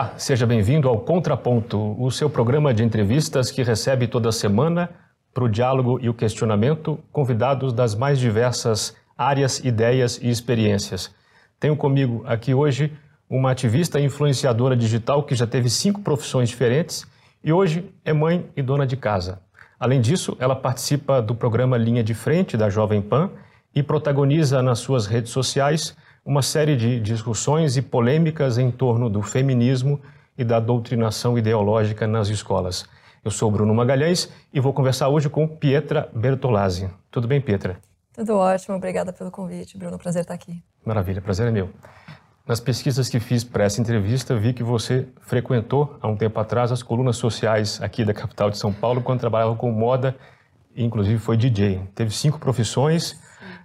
Olá, seja bem-vindo ao Contraponto, o seu programa de entrevistas que recebe toda semana, para o diálogo e o questionamento, convidados das mais diversas áreas, ideias e experiências. Tenho comigo aqui hoje uma ativista e influenciadora digital que já teve cinco profissões diferentes e hoje é mãe e dona de casa. Além disso, ela participa do programa Linha de Frente da Jovem Pan e protagoniza nas suas redes sociais uma série de discussões e polêmicas em torno do feminismo e da doutrinação ideológica nas escolas. Eu sou Bruno Magalhães e vou conversar hoje com Pietra Bertolazzi. Tudo bem, Pietra? Tudo ótimo, obrigada pelo convite, Bruno. Prazer estar aqui. Maravilha, prazer é meu. Nas pesquisas que fiz para essa entrevista, vi que você frequentou há um tempo atrás as colunas sociais aqui da capital de São Paulo, quando trabalhava com moda, e inclusive foi DJ. Teve cinco profissões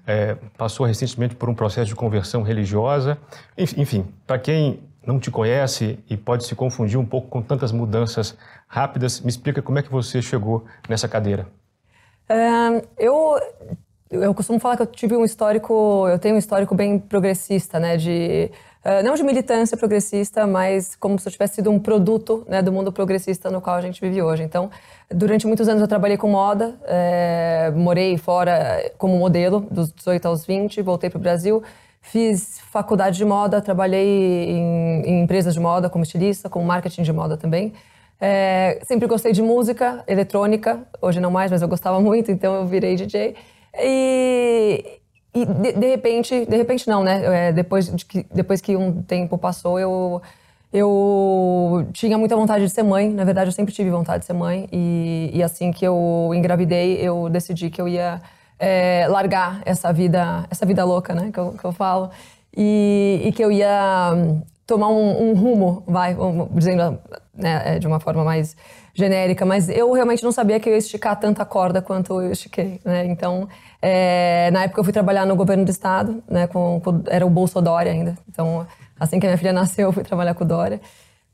é, passou recentemente por um processo de conversão religiosa. Enfim, para quem não te conhece e pode se confundir um pouco com tantas mudanças rápidas, me explica como é que você chegou nessa cadeira. É, eu eu costumo falar que eu tive um histórico, eu tenho um histórico bem progressista, né, de não de militância progressista, mas como se eu tivesse sido um produto, né, do mundo progressista no qual a gente vive hoje. Então, durante muitos anos eu trabalhei com moda, é, morei fora como modelo dos 18 aos 20, voltei para o Brasil, fiz faculdade de moda, trabalhei em, em empresas de moda como estilista, com marketing de moda também. É, sempre gostei de música eletrônica, hoje não mais, mas eu gostava muito, então eu virei DJ. E, e de, de, repente, de repente não, né? É, depois, de que, depois que um tempo passou, eu, eu tinha muita vontade de ser mãe. Na verdade, eu sempre tive vontade de ser mãe. E, e assim que eu engravidei, eu decidi que eu ia é, largar essa vida, essa vida louca, né? Que eu, que eu falo. E, e que eu ia tomar um, um rumo, vai, dizendo né, é, de uma forma mais genérica, mas eu realmente não sabia que eu ia esticar tanta corda quanto eu estiquei, né? Então, é, na época eu fui trabalhar no governo do estado, né? Com, com, era o Bolso Dória ainda. Então, assim que a minha filha nasceu, eu fui trabalhar com o Dória.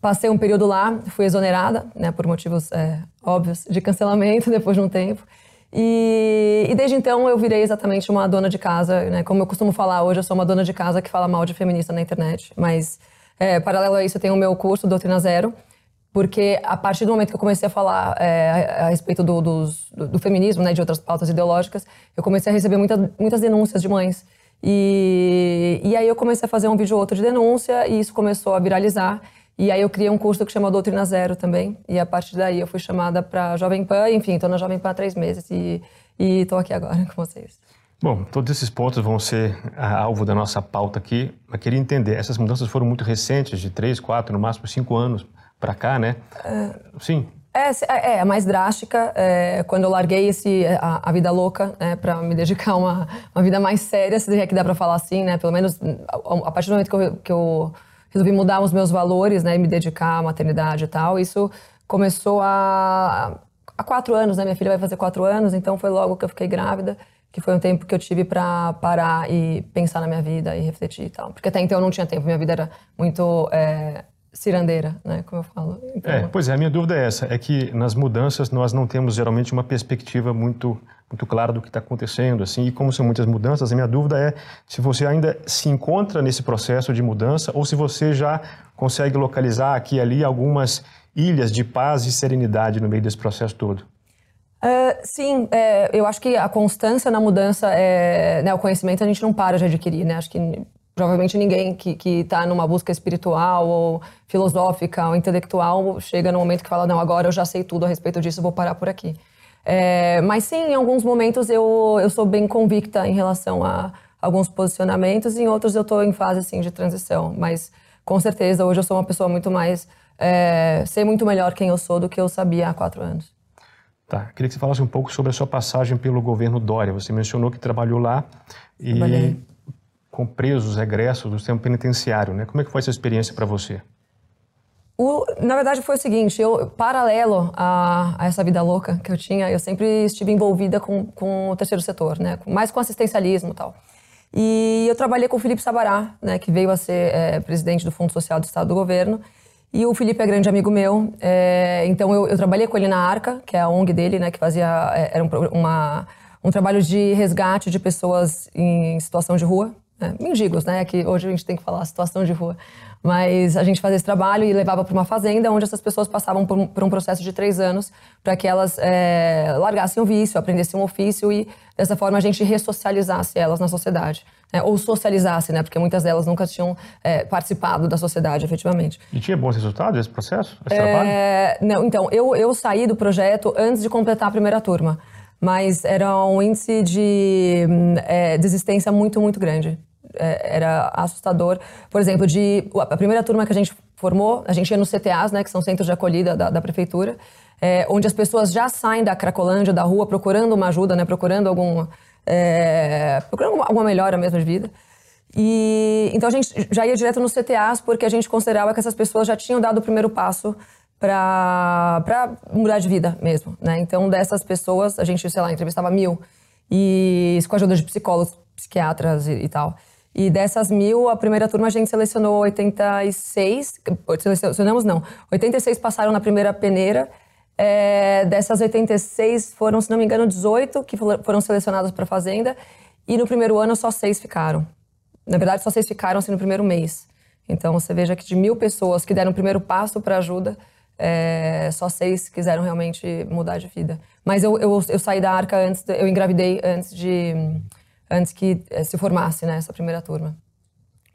Passei um período lá, fui exonerada, né? Por motivos é, óbvios de cancelamento depois de um tempo. E, e, desde então eu virei exatamente uma dona de casa, né? Como eu costumo falar hoje, eu sou uma dona de casa que fala mal de feminista na internet. Mas, é, paralelo a isso, eu tenho o meu curso, Doutrina Zero, porque a partir do momento que eu comecei a falar é, a, respeito do, do, do, feminismo, né, de outras pautas ideológicas, eu comecei a receber muita, muitas denúncias de mães. E, e aí eu comecei a fazer um vídeo ou outro de denúncia e isso começou a viralizar. E aí eu criei um curso que chama Doutrina Zero também. E a partir daí eu fui chamada para Jovem Pan. Enfim, estou na Jovem Pan há três meses e estou aqui agora com vocês. Bom, todos esses pontos vão ser alvo da nossa pauta aqui. Mas queria entender, essas mudanças foram muito recentes, de três, quatro, no máximo cinco anos para cá, né? É, Sim. É, é, é, a mais drástica. É, quando eu larguei esse, a, a vida louca, né, para me dedicar a uma, uma vida mais séria, se é que dá para falar assim, né? Pelo menos a, a, partir do momento que eu, que eu resolvi mudar os meus valores, né, e me dedicar à maternidade e tal, isso começou a há quatro anos, né? Minha filha vai fazer quatro anos, então foi logo que eu fiquei grávida, que foi um tempo que eu tive para parar e pensar na minha vida e refletir e tal. Porque até então eu não tinha tempo, minha vida era muito é, cirandeira, né, como eu falo. Então... É, pois é, a minha dúvida é essa, é que nas mudanças nós não temos geralmente uma perspectiva muito muito clara do que está acontecendo, assim, e como são muitas mudanças, a minha dúvida é se você ainda se encontra nesse processo de mudança ou se você já consegue localizar aqui e ali algumas ilhas de paz e serenidade no meio desse processo todo. Uh, sim, é, eu acho que a constância na mudança, é, né, o conhecimento a gente não para de adquirir, né? Acho que provavelmente ninguém que está numa busca espiritual ou filosófica ou intelectual chega no momento que fala, não, agora eu já sei tudo a respeito disso, vou parar por aqui. É, mas sim, em alguns momentos eu, eu sou bem convicta em relação a alguns posicionamentos, em outros eu estou em fase assim, de transição. Mas com certeza hoje eu sou uma pessoa muito mais. É, sei muito melhor quem eu sou do que eu sabia há quatro anos. Tá, queria que você falasse um pouco sobre a sua passagem pelo governo Dória. Você mencionou que trabalhou lá e Trabalhei com presos egressos do sistema penitenciário, né? Como é que foi essa experiência para você? O, na verdade foi o seguinte, eu paralelo a, a, essa vida louca que eu tinha, eu sempre estive envolvida com, com o terceiro setor, né? Mais com assistencialismo e tal. E eu trabalhei com o Felipe Sabará, né? Que veio a ser é, presidente do Fundo Social do Estado do Governo. E o Felipe é grande amigo meu, é, então eu, eu, trabalhei com ele na Arca, que é a ONG dele, né? Que fazia é, era um, uma, um trabalho de resgate de pessoas em situação de rua, né? mendigos, né? Que hoje a gente tem que falar situação de rua. Mas a gente fazia esse trabalho e levava para uma fazenda onde essas pessoas passavam por um, por um processo de três anos para que elas é, largassem o vício, aprendessem um ofício e dessa forma a gente ressocializasse elas na sociedade. Né? Ou socializasse, né? Porque muitas delas nunca tinham é, participado da sociedade, efetivamente. E tinha bons resultados esse processo, esse é, trabalho? Não, então, eu, eu saí do projeto antes de completar a primeira turma. Mas era um índice de é, desistência muito, muito grande. É, era assustador. Por exemplo, de a primeira turma que a gente formou, a gente ia nos CTAs, né, que são centros de acolhida da, da prefeitura, é, onde as pessoas já saem da Cracolândia, da rua, procurando uma ajuda, né, procurando algum, é, procurando alguma melhora mesmo de vida. E então a gente já ia direto nos CTAs porque a gente considerava que essas pessoas já tinham dado o primeiro passo para mudar de vida mesmo, né? Então dessas pessoas a gente, sei lá, entrevistava mil e isso com a ajuda de psicólogos, psiquiatras e, e tal. E dessas mil, a primeira turma a gente selecionou 86. Selecionamos não. 86 passaram na primeira peneira. É, dessas 86 foram, se não me engano, 18 que foram selecionadas para a Fazenda. E no primeiro ano só seis ficaram. Na verdade, só seis ficaram assim, no primeiro mês. Então você veja que de mil pessoas que deram o primeiro passo para ajuda, é, só seis quiseram realmente mudar de vida. Mas eu, eu, eu saí da arca antes, eu engravidei antes de antes que eh, se formasse né, essa primeira turma.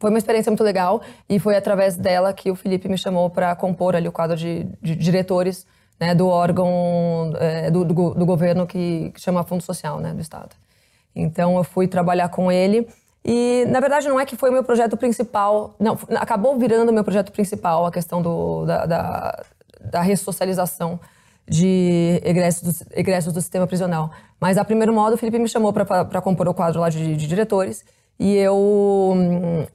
Foi uma experiência muito legal e foi através dela que o Felipe me chamou para compor ali o quadro de, de diretores né, do órgão é, do, do, do, governo que, que, chama Fundo Social né, do Estado. Então eu fui trabalhar com ele e na verdade não é que foi o meu projeto principal, não, acabou virando o meu projeto principal a questão do, da, da, da ressocialização de egressos do, egressos do sistema prisional. Mas, a primeiro modo, o Felipe me chamou para compor o quadro lá de, de diretores. E eu.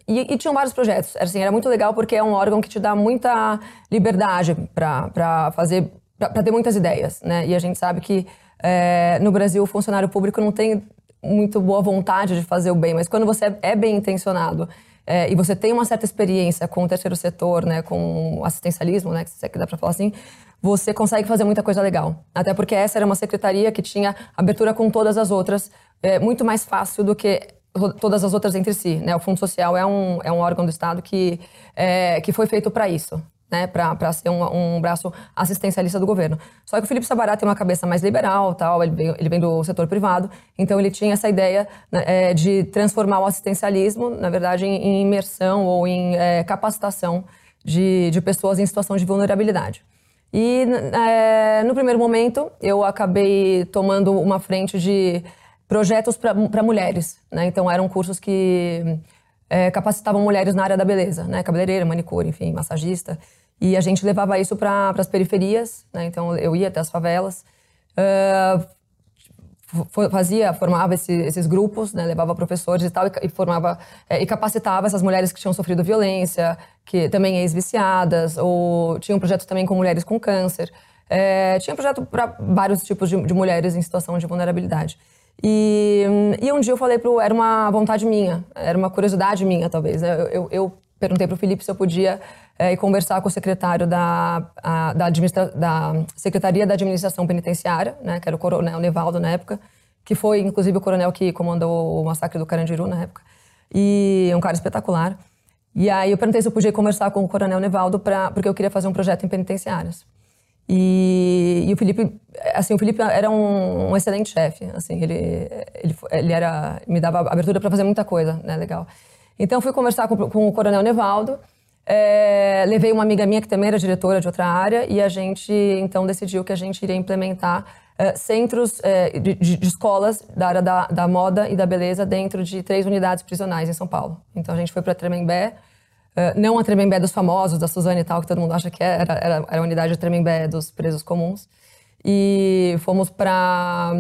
E, e tinham vários projetos. Assim, era muito legal porque é um órgão que te dá muita liberdade para fazer. para ter muitas ideias, né? E a gente sabe que é, no Brasil o funcionário público não tem muito boa vontade de fazer o bem, mas quando você é bem intencionado é, e você tem uma certa experiência com o terceiro setor, né, com assistencialismo, né, que dá para falar assim, você consegue fazer muita coisa legal. Até porque essa era uma secretaria que tinha abertura com todas as outras, é, muito mais fácil do que todas as outras entre si. Né? O Fundo Social é um, é um órgão do Estado que, é, que foi feito para isso. Né, para ser um, um, braço assistencialista do governo. Só que o Felipe Sabará tem uma cabeça mais liberal, tal, ele, vem, ele vem do setor privado, então ele tinha essa ideia né, é, de transformar o assistencialismo, na verdade, em, em imersão ou em é, capacitação de, de pessoas em situação de vulnerabilidade. E é, no primeiro momento eu acabei tomando uma frente de projetos para mulheres, né? Então eram cursos que é, capacitavam mulheres na área da beleza, né? Cabeleireira, manicure, enfim, massagista. E a gente levava isso para as periferias, né? Então eu ia até as favelas. Uh, fazia, formava esse, esses grupos, né, levava professores e tal, e, e formava é, e capacitava essas mulheres que tinham sofrido violência, que também ex-viciadas, ou tinha um projeto também com mulheres com câncer. É, tinha um projeto para vários tipos de, de, mulheres em situação de vulnerabilidade. E, e um dia eu falei pro, era uma vontade minha, era uma curiosidade minha, talvez. Né? Eu, eu, eu perguntei pro Felipe se eu podia é, conversar com o secretário da, a, da, da, Secretaria da Administração Penitenciária, né, que era o coronel Nevaldo na época, que foi inclusive o coronel que comandou o massacre do Carandiru na época, e um cara espetacular. E aí eu perguntei se eu podia conversar com o coronel Nevaldo pra, porque eu queria fazer um projeto em penitenciárias. E, e, o Felipe, assim, o Felipe era um, um excelente chefe, assim, ele, ele, ele era, me dava abertura para fazer muita coisa, né, legal. Então fui conversar com, com o coronel Nevaldo, é, levei uma amiga minha que também era diretora de outra área e a gente então decidiu que a gente iria implementar é, centros é, de, de, escolas da área da, da, moda e da beleza dentro de três unidades prisionais em São Paulo. Então a gente foi para Tremembé, é, não a Tremembé dos famosos, da Suzane e tal, que todo mundo acha que é, era, era, era a unidade de Tremembé dos presos comuns. E fomos para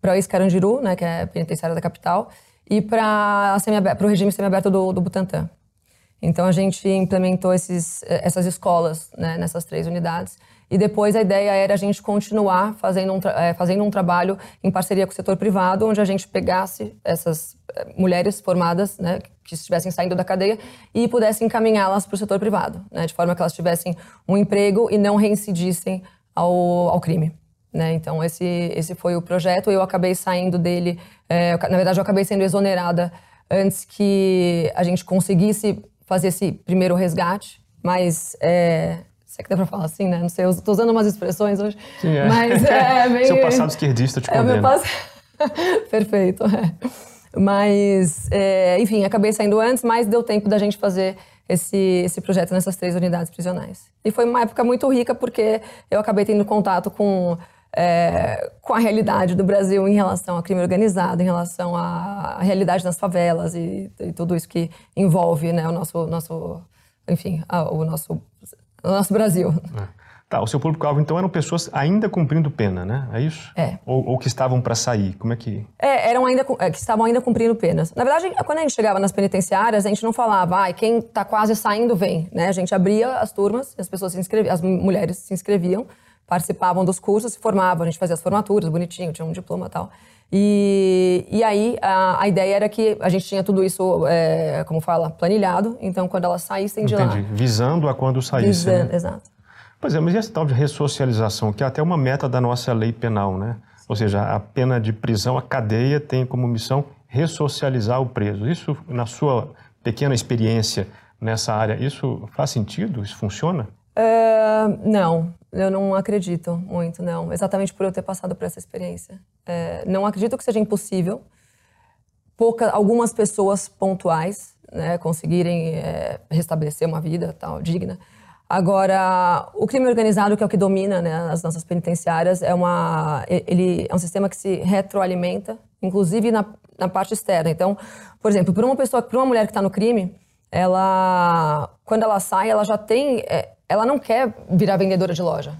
para o Escarandiru, né, que é a penitenciária da capital, e para o regime semiaberto do, do Butantã. Então a gente implementou esses, essas escolas né, nessas três unidades. E depois a ideia era a gente continuar fazendo um, é, fazendo um trabalho em parceria com o setor privado, onde a gente pegasse essas é, mulheres formadas, né, que estivessem saindo da cadeia, e pudesse encaminhá-las para o setor privado, né, de forma que elas tivessem um emprego e não reincidissem ao, ao crime. Né? Então esse, esse foi o projeto. Eu acabei saindo dele, é, na verdade eu acabei sendo exonerada antes que a gente conseguisse fazer esse primeiro resgate, mas é, sei que dá pra falar assim, né? Não sei, eu tô usando umas expressões hoje. Sim, é. Mas é meio... Seu passado esquerdista te condena. É, meu pass... Perfeito, é. Mas, é, enfim, acabei saindo antes, mas deu tempo da gente fazer esse, esse projeto nessas três unidades prisionais. E foi uma época muito rica porque eu acabei tendo contato com, é, com a realidade do Brasil em relação ao crime organizado, em relação à realidade das favelas e, e tudo isso que envolve né, o nosso, nosso enfim, a, o, nosso, o nosso Brasil. É. Tá, o seu público-alvo, então, eram pessoas ainda cumprindo pena, né? É isso? É. Ou, ou que estavam para sair? Como é que... É, eram ainda, é, que estavam ainda cumprindo penas. Na verdade, quando a gente chegava nas penitenciárias, a gente não falava, ah, quem está quase saindo vem, né? A gente abria as turmas, as pessoas se inscreviam, as mulheres se inscreviam, participavam dos cursos, se formavam, a gente fazia as formaturas, bonitinho, tinha um diploma e tal. E, e aí, a, a, ideia era que a gente tinha tudo isso, é, como fala, planilhado. Então, quando elas saíssem de Entendi. lá... Visando a quando saíssem. Visando, né? exato. Pois é, mas e essa tal de ressocialização, que é até uma meta da nossa lei penal, né? Ou seja, a pena de prisão, a cadeia tem como missão ressocializar o preso. Isso, na sua pequena experiência nessa área, isso faz sentido? Isso funciona? Uh, não, eu não acredito muito, não. Exatamente por eu ter passado por essa experiência. É, não acredito que seja impossível. Pouca, algumas pessoas pontuais né, conseguirem é, restabelecer uma vida tal digna. Agora, o crime organizado, que é o que domina né, as nossas penitenciárias, é, uma, ele é um sistema que se retroalimenta, inclusive na, na parte externa. Então, por exemplo, para uma pessoa, para uma mulher que está no crime, ela, quando ela sai, ela já tem, é, ela não quer virar vendedora de loja.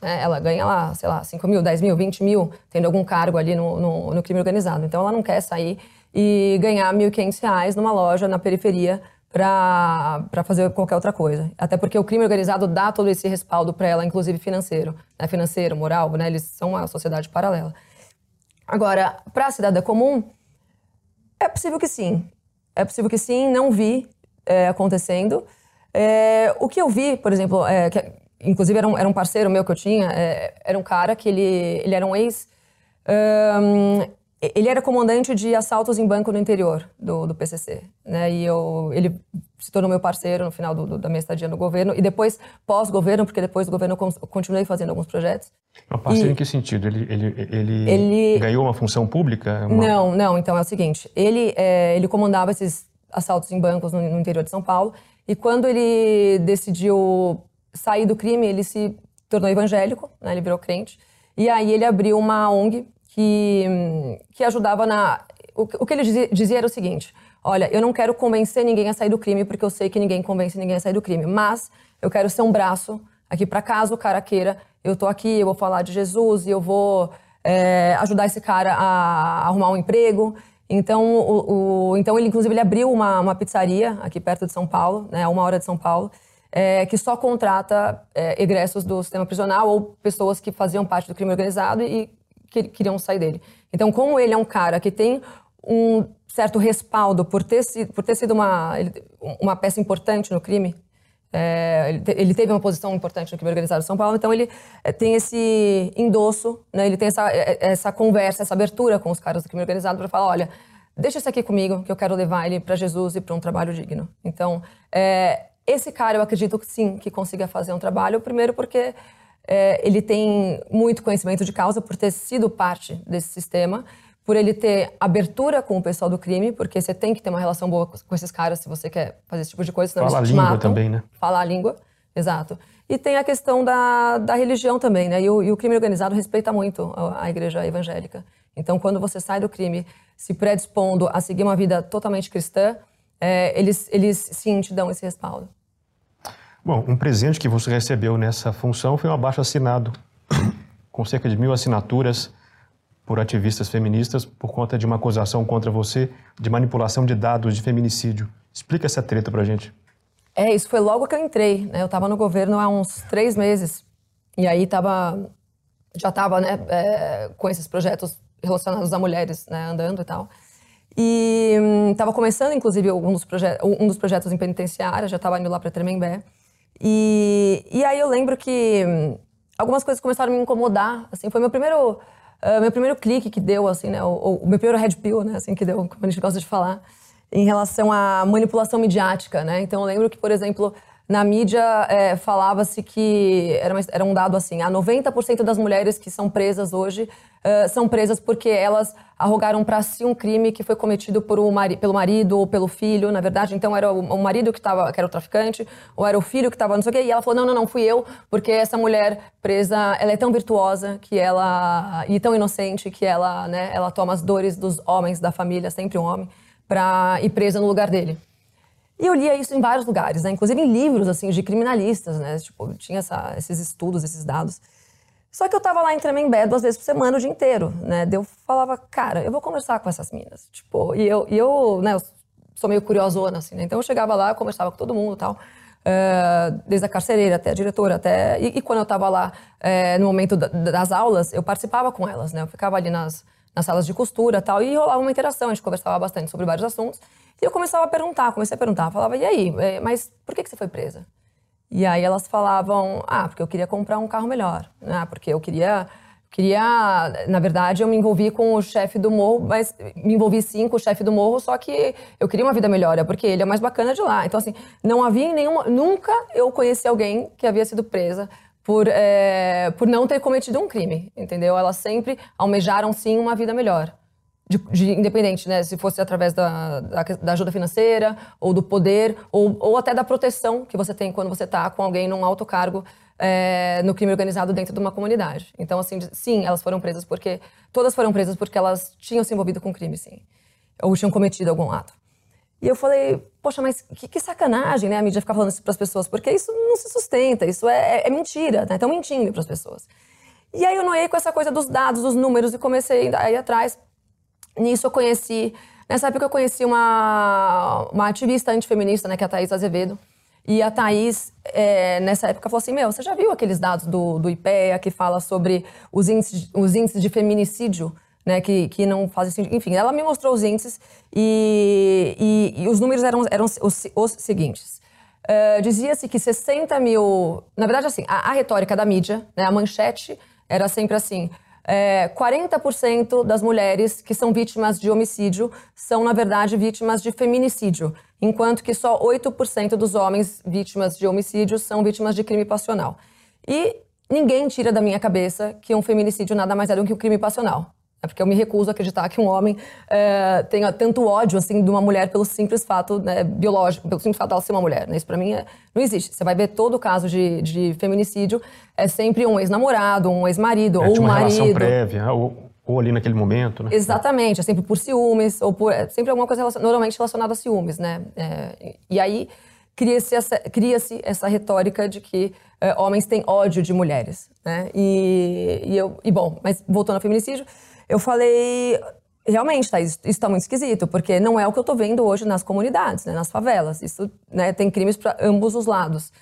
Né? Ela ganha lá, sei lá, 5 mil, 10 mil, 20 mil, tendo algum cargo ali no, no, no crime organizado. Então, ela não quer sair e ganhar 1.500 reais numa loja na periferia para fazer qualquer outra coisa. Até porque o crime organizado dá todo esse respaldo para ela, inclusive financeiro, né? financeiro, moral, né? eles são uma sociedade paralela. Agora, para a cidadã comum, é possível que sim. É possível que sim, não vi é, acontecendo. É, o que eu vi, por exemplo, é, que, inclusive era um, era um, parceiro meu que eu tinha, é, era um cara que ele, ele era um ex. Um, ele era comandante de assaltos em banco no interior do, do PCC, né? E eu, ele se tornou meu parceiro no final do, do, da minha estadia no governo e depois pós-governo, porque depois do governo eu continuei fazendo alguns projetos. Uma parceiro e, em que sentido? Ele, ele, ele, ele, ganhou uma função pública? Uma... Não, não. Então é o seguinte, ele é, ele comandava esses assaltos em bancos no, no interior de São Paulo e quando ele decidiu sair do crime, ele se tornou evangélico, né? Ele virou crente. E aí ele abriu uma ONG que, que ajudava na. O, que ele dizia, dizia, era o seguinte: olha, eu não quero convencer ninguém a sair do crime, porque eu sei que ninguém convence ninguém a sair do crime, mas eu quero ser um braço aqui para caso o cara queira, eu tô aqui, eu vou falar de Jesus e eu vou é, ajudar esse cara a arrumar um emprego. Então, o, o, então ele inclusive ele abriu uma, uma pizzaria aqui perto de São Paulo, né, a uma hora de São Paulo, é, que só contrata é, egressos do sistema prisional ou pessoas que faziam parte do crime organizado e que queriam sair dele. Então, como ele é um cara que tem um certo respaldo por ter por ter sido uma, uma peça importante no crime, é, ele, teve uma posição importante no crime organizado de São Paulo, então ele é, tem esse endosso, né, ele tem essa, é, essa conversa, essa abertura com os caras do crime organizado para falar, olha, deixa isso aqui comigo, que eu quero levar ele para Jesus e para um trabalho digno. Então, é, esse cara eu acredito sim, que consiga fazer um trabalho, primeiro porque é, ele tem muito conhecimento de causa por ter sido parte desse sistema, por ele ter abertura com o pessoal do crime, porque você tem que ter uma relação boa com esses caras se você quer fazer esse tipo de coisa, senão Fala eles a língua matam. também, né? Falar a língua, exato. E tem a questão da, da religião também, né? E o, e o crime organizado respeita muito a, a igreja evangélica. Então, quando você sai do crime se predispondo a seguir uma vida totalmente cristã, é, eles, eles sim te dão esse respaldo. Bom, um presente que você recebeu nessa função foi um abaixo assinado com cerca de mil assinaturas por ativistas feministas por conta de uma acusação contra você de manipulação de dados de feminicídio. Explica essa treta pra gente. É, isso foi logo que eu entrei. Né? Eu estava no governo há uns três meses. E aí tava, já estava né, é, com esses projetos relacionados a mulheres né, andando e tal. E estava hum, começando, inclusive, um dos, um dos projetos em penitenciária, já estava indo lá para Tremembé. E, e aí eu lembro que hum, algumas coisas começaram a me incomodar. Assim, foi meu primeiro, uh, meu primeiro clique que deu, assim, né? O, o, meu primeiro red pill, né? Assim, que deu, como a gente gosta de falar. em relação à manipulação midiática, né? Então eu lembro que, por exemplo, na mídia é, falava-se que era, uma, era, um dado assim: a 90% das mulheres que são presas hoje uh, são presas porque elas arrogaram para si um crime que foi cometido por um mari pelo marido ou pelo filho, na verdade. Então era o, o marido que, tava, que era o traficante, ou era o filho que estava não sei o quê. E ela falou: não, não, não, fui eu, porque essa mulher presa, ela é tão virtuosa que ela. e tão inocente que ela, né, ela toma as dores dos homens da família, sempre um homem, para ir presa no lugar dele. E eu lia isso em vários lugares, né? inclusive em livros assim de criminalistas, né? Tipo, tinha essa, esses estudos, esses dados. Só que eu tava lá em Tremembé duas vezes por semana o dia inteiro, né? Eu falava, cara, eu vou conversar com essas minas. Tipo, e eu, e eu, né, eu sou meio curiosona, assim, né? Então eu chegava lá, eu conversava com todo mundo e tal. Uh, desde a carcereira até a diretora, até. E, e quando eu estava lá uh, no momento da, das aulas, eu participava com elas, né? Eu ficava ali nas, nas salas de costura tal, e rolava uma interação, a gente conversava bastante sobre vários assuntos. E eu começava a perguntar, comecei a perguntar, falava, e aí, é, mas por que, que você foi presa? E aí elas falavam, ah, porque eu queria comprar um carro melhor, ah, porque eu queria, queria, na verdade, eu me envolvi com o chefe do morro, mas me envolvi sim com o chefe do morro, só que eu queria uma vida melhor, é porque ele é mais bacana de lá. Então assim, não havia nenhuma, nunca eu conheci alguém que havia sido presa por, é, por não ter cometido um crime, entendeu? Elas sempre almejaram sim uma vida melhor de, de, independente, né? Se fosse através da, da, da, ajuda financeira, ou do poder, ou, ou até da proteção que você tem quando você está com alguém num alto cargo é, no crime organizado dentro de uma comunidade. Então, assim, sim, elas foram presas porque. Todas foram presas porque elas tinham se envolvido com crime, sim. Ou tinham cometido algum ato. E eu falei, poxa, mas que, que sacanagem, né? A mídia ficar falando isso para as pessoas, porque isso não se sustenta, isso é, é, é mentira, né? Estão mentindo para as pessoas. E aí eu noiei com essa coisa dos dados, dos números, e comecei a ir atrás. Nisso eu conheci, nessa época eu conheci uma, uma ativista antifeminista, né, que é a Thaís Azevedo. E a Thaís, é, nessa época, falou assim: Meu, você já viu aqueles dados do, do IPEA que fala sobre os índices, os índices de feminicídio, né, que, que não fazem sentido? Enfim, ela me mostrou os índices e, e, e os números eram, eram os, os seguintes. Uh, Dizia-se que 60 mil. Na verdade, assim, a, a retórica da mídia, né, a manchete, era sempre assim: é, 40% das mulheres que são vítimas de homicídio são, na verdade, vítimas de feminicídio, enquanto que só 8% dos homens vítimas de homicídio são vítimas de crime passional. E ninguém tira da minha cabeça que um feminicídio nada mais é do que um crime passional. É porque eu me recuso a acreditar que um homem é, tenha tanto ódio assim de uma mulher pelo simples fato né, biológico, pelo simples fato dela ser uma mulher. Né? Isso para mim é, não existe. Você vai ver todo caso de, de feminicídio é sempre um ex-namorado, um ex-marido é, ou um uma marido. relação prévia ou, ou, ali naquele momento, né? Exatamente. É sempre por ciúmes ou por é sempre alguma coisa relacion, normalmente relacionada a ciúmes, né? É, e aí cria-se essa, cria essa retórica de que é, homens têm ódio de mulheres, né? E, e eu e bom, mas voltando ao feminicídio eu falei, realmente, tá, isso está muito esquisito, porque não é o que eu estou vendo hoje nas comunidades, né, nas favelas. Isso né, tem crimes para ambos os lados.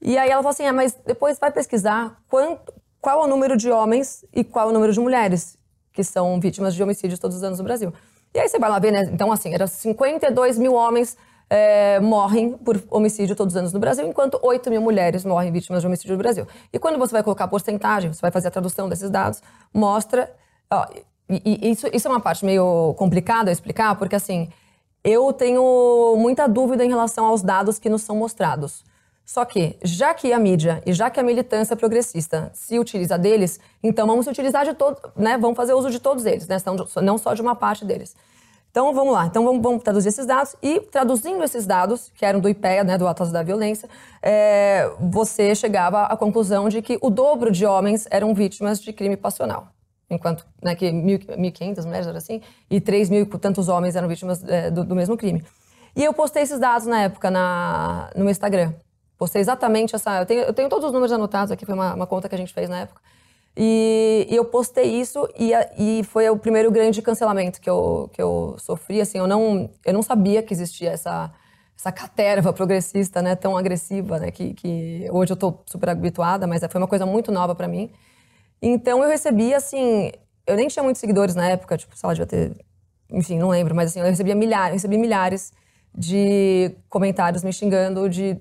E aí ela falou assim: ah, mas depois vai pesquisar quanto, qual é o número de homens e qual é o número de mulheres que são vítimas de homicídios todos os anos no Brasil. E aí você vai lá ver, né? Então, assim, era 52 mil homens é, morrem por homicídio todos os anos no Brasil, enquanto 8 mil mulheres morrem vítimas de homicídio no Brasil. E quando você vai colocar a porcentagem, você vai fazer a tradução desses dados, mostra Ó, e, e isso, isso é uma parte meio complicada a explicar, porque assim, eu tenho muita dúvida em relação aos dados que nos são mostrados. Só que, já que a mídia e já que a militância progressista se utiliza deles, então vamos utilizar de todos, né? Vamos fazer uso de todos eles, né? Não só de uma parte deles. Então vamos lá, então vamos, vamos traduzir esses dados e traduzindo esses dados, que eram do IPEA, né, do Atlas da Violência, é, você chegava à conclusão de que o dobro de homens eram vítimas de crime passional enquanto né, que 1.500 mulheres eram assim, e 3 mil e tantos homens eram vítimas é, do, do, mesmo crime. E eu postei esses dados na época na, no Instagram. Postei exatamente essa. Eu tenho, eu tenho todos os números anotados aqui, foi uma, uma conta que a gente fez na época. E, e eu postei isso e, e, foi o primeiro grande cancelamento que eu, que eu sofri. Assim, eu não, eu não sabia que existia essa, essa caterva progressista né, tão agressiva, né, que, que hoje eu estou super habituada, mas foi uma coisa muito nova para mim. Então eu recebi, assim, eu nem tinha muitos seguidores na época, tipo, sei lá, devia ter, enfim, não lembro, mas assim, eu recebia milhares, recebi milhares de comentários me xingando de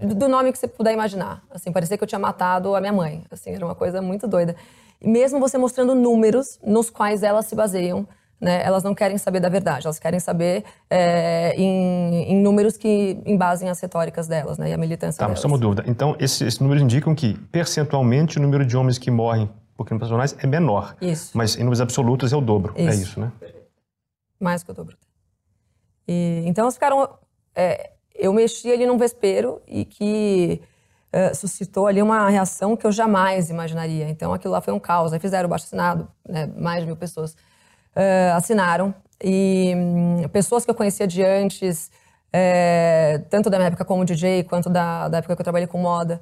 do nome que você puder imaginar. Assim, parecia que eu tinha matado a minha mãe. Assim, era uma coisa muito doida. E mesmo você mostrando números nos quais elas se baseiam né, elas não querem saber da verdade, elas querem saber é, em, em, números que embasem as retóricas delas né, e a militância tá, delas. Tá, só uma dúvida. Então, esses, números indicam que, percentualmente, o número de homens que morrem por crimes passionais é menor. Isso. Mas em números absolutos é o dobro. É isso. É isso, né? Mais que o dobro. E, então, elas ficaram... É, eu mexi ali num vespero e que uh, suscitou ali uma reação que eu jamais imaginaria. Então, aquilo lá foi um caos. Aí fizeram o baixo assinado, né, mais de mil pessoas uh, assinaram. E um, pessoas que eu conhecia de antes, é, tanto da minha época como DJ, quanto da, da época que eu trabalhei com moda,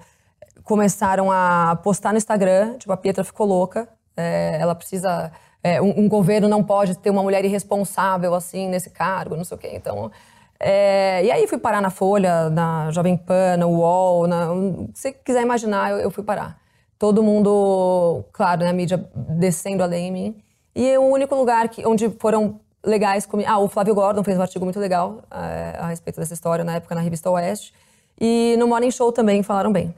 começaram a postar no Instagram, tipo, a Pietra ficou louca, é, ela precisa... É, um, um, governo não pode ter uma mulher irresponsável, assim, nesse cargo, não sei o quê. Então, e aí fui parar na Folha, na Jovem Pan, na UOL, na, se você quiser imaginar, eu, eu, fui parar. Todo mundo, claro, né, a mídia descendo além em mim. E o único lugar que, onde foram legais comigo. Ah, o Flávio Gordon fez um artigo muito legal é, a respeito dessa história na época na revista Oeste. E no Morning Show também falaram bem.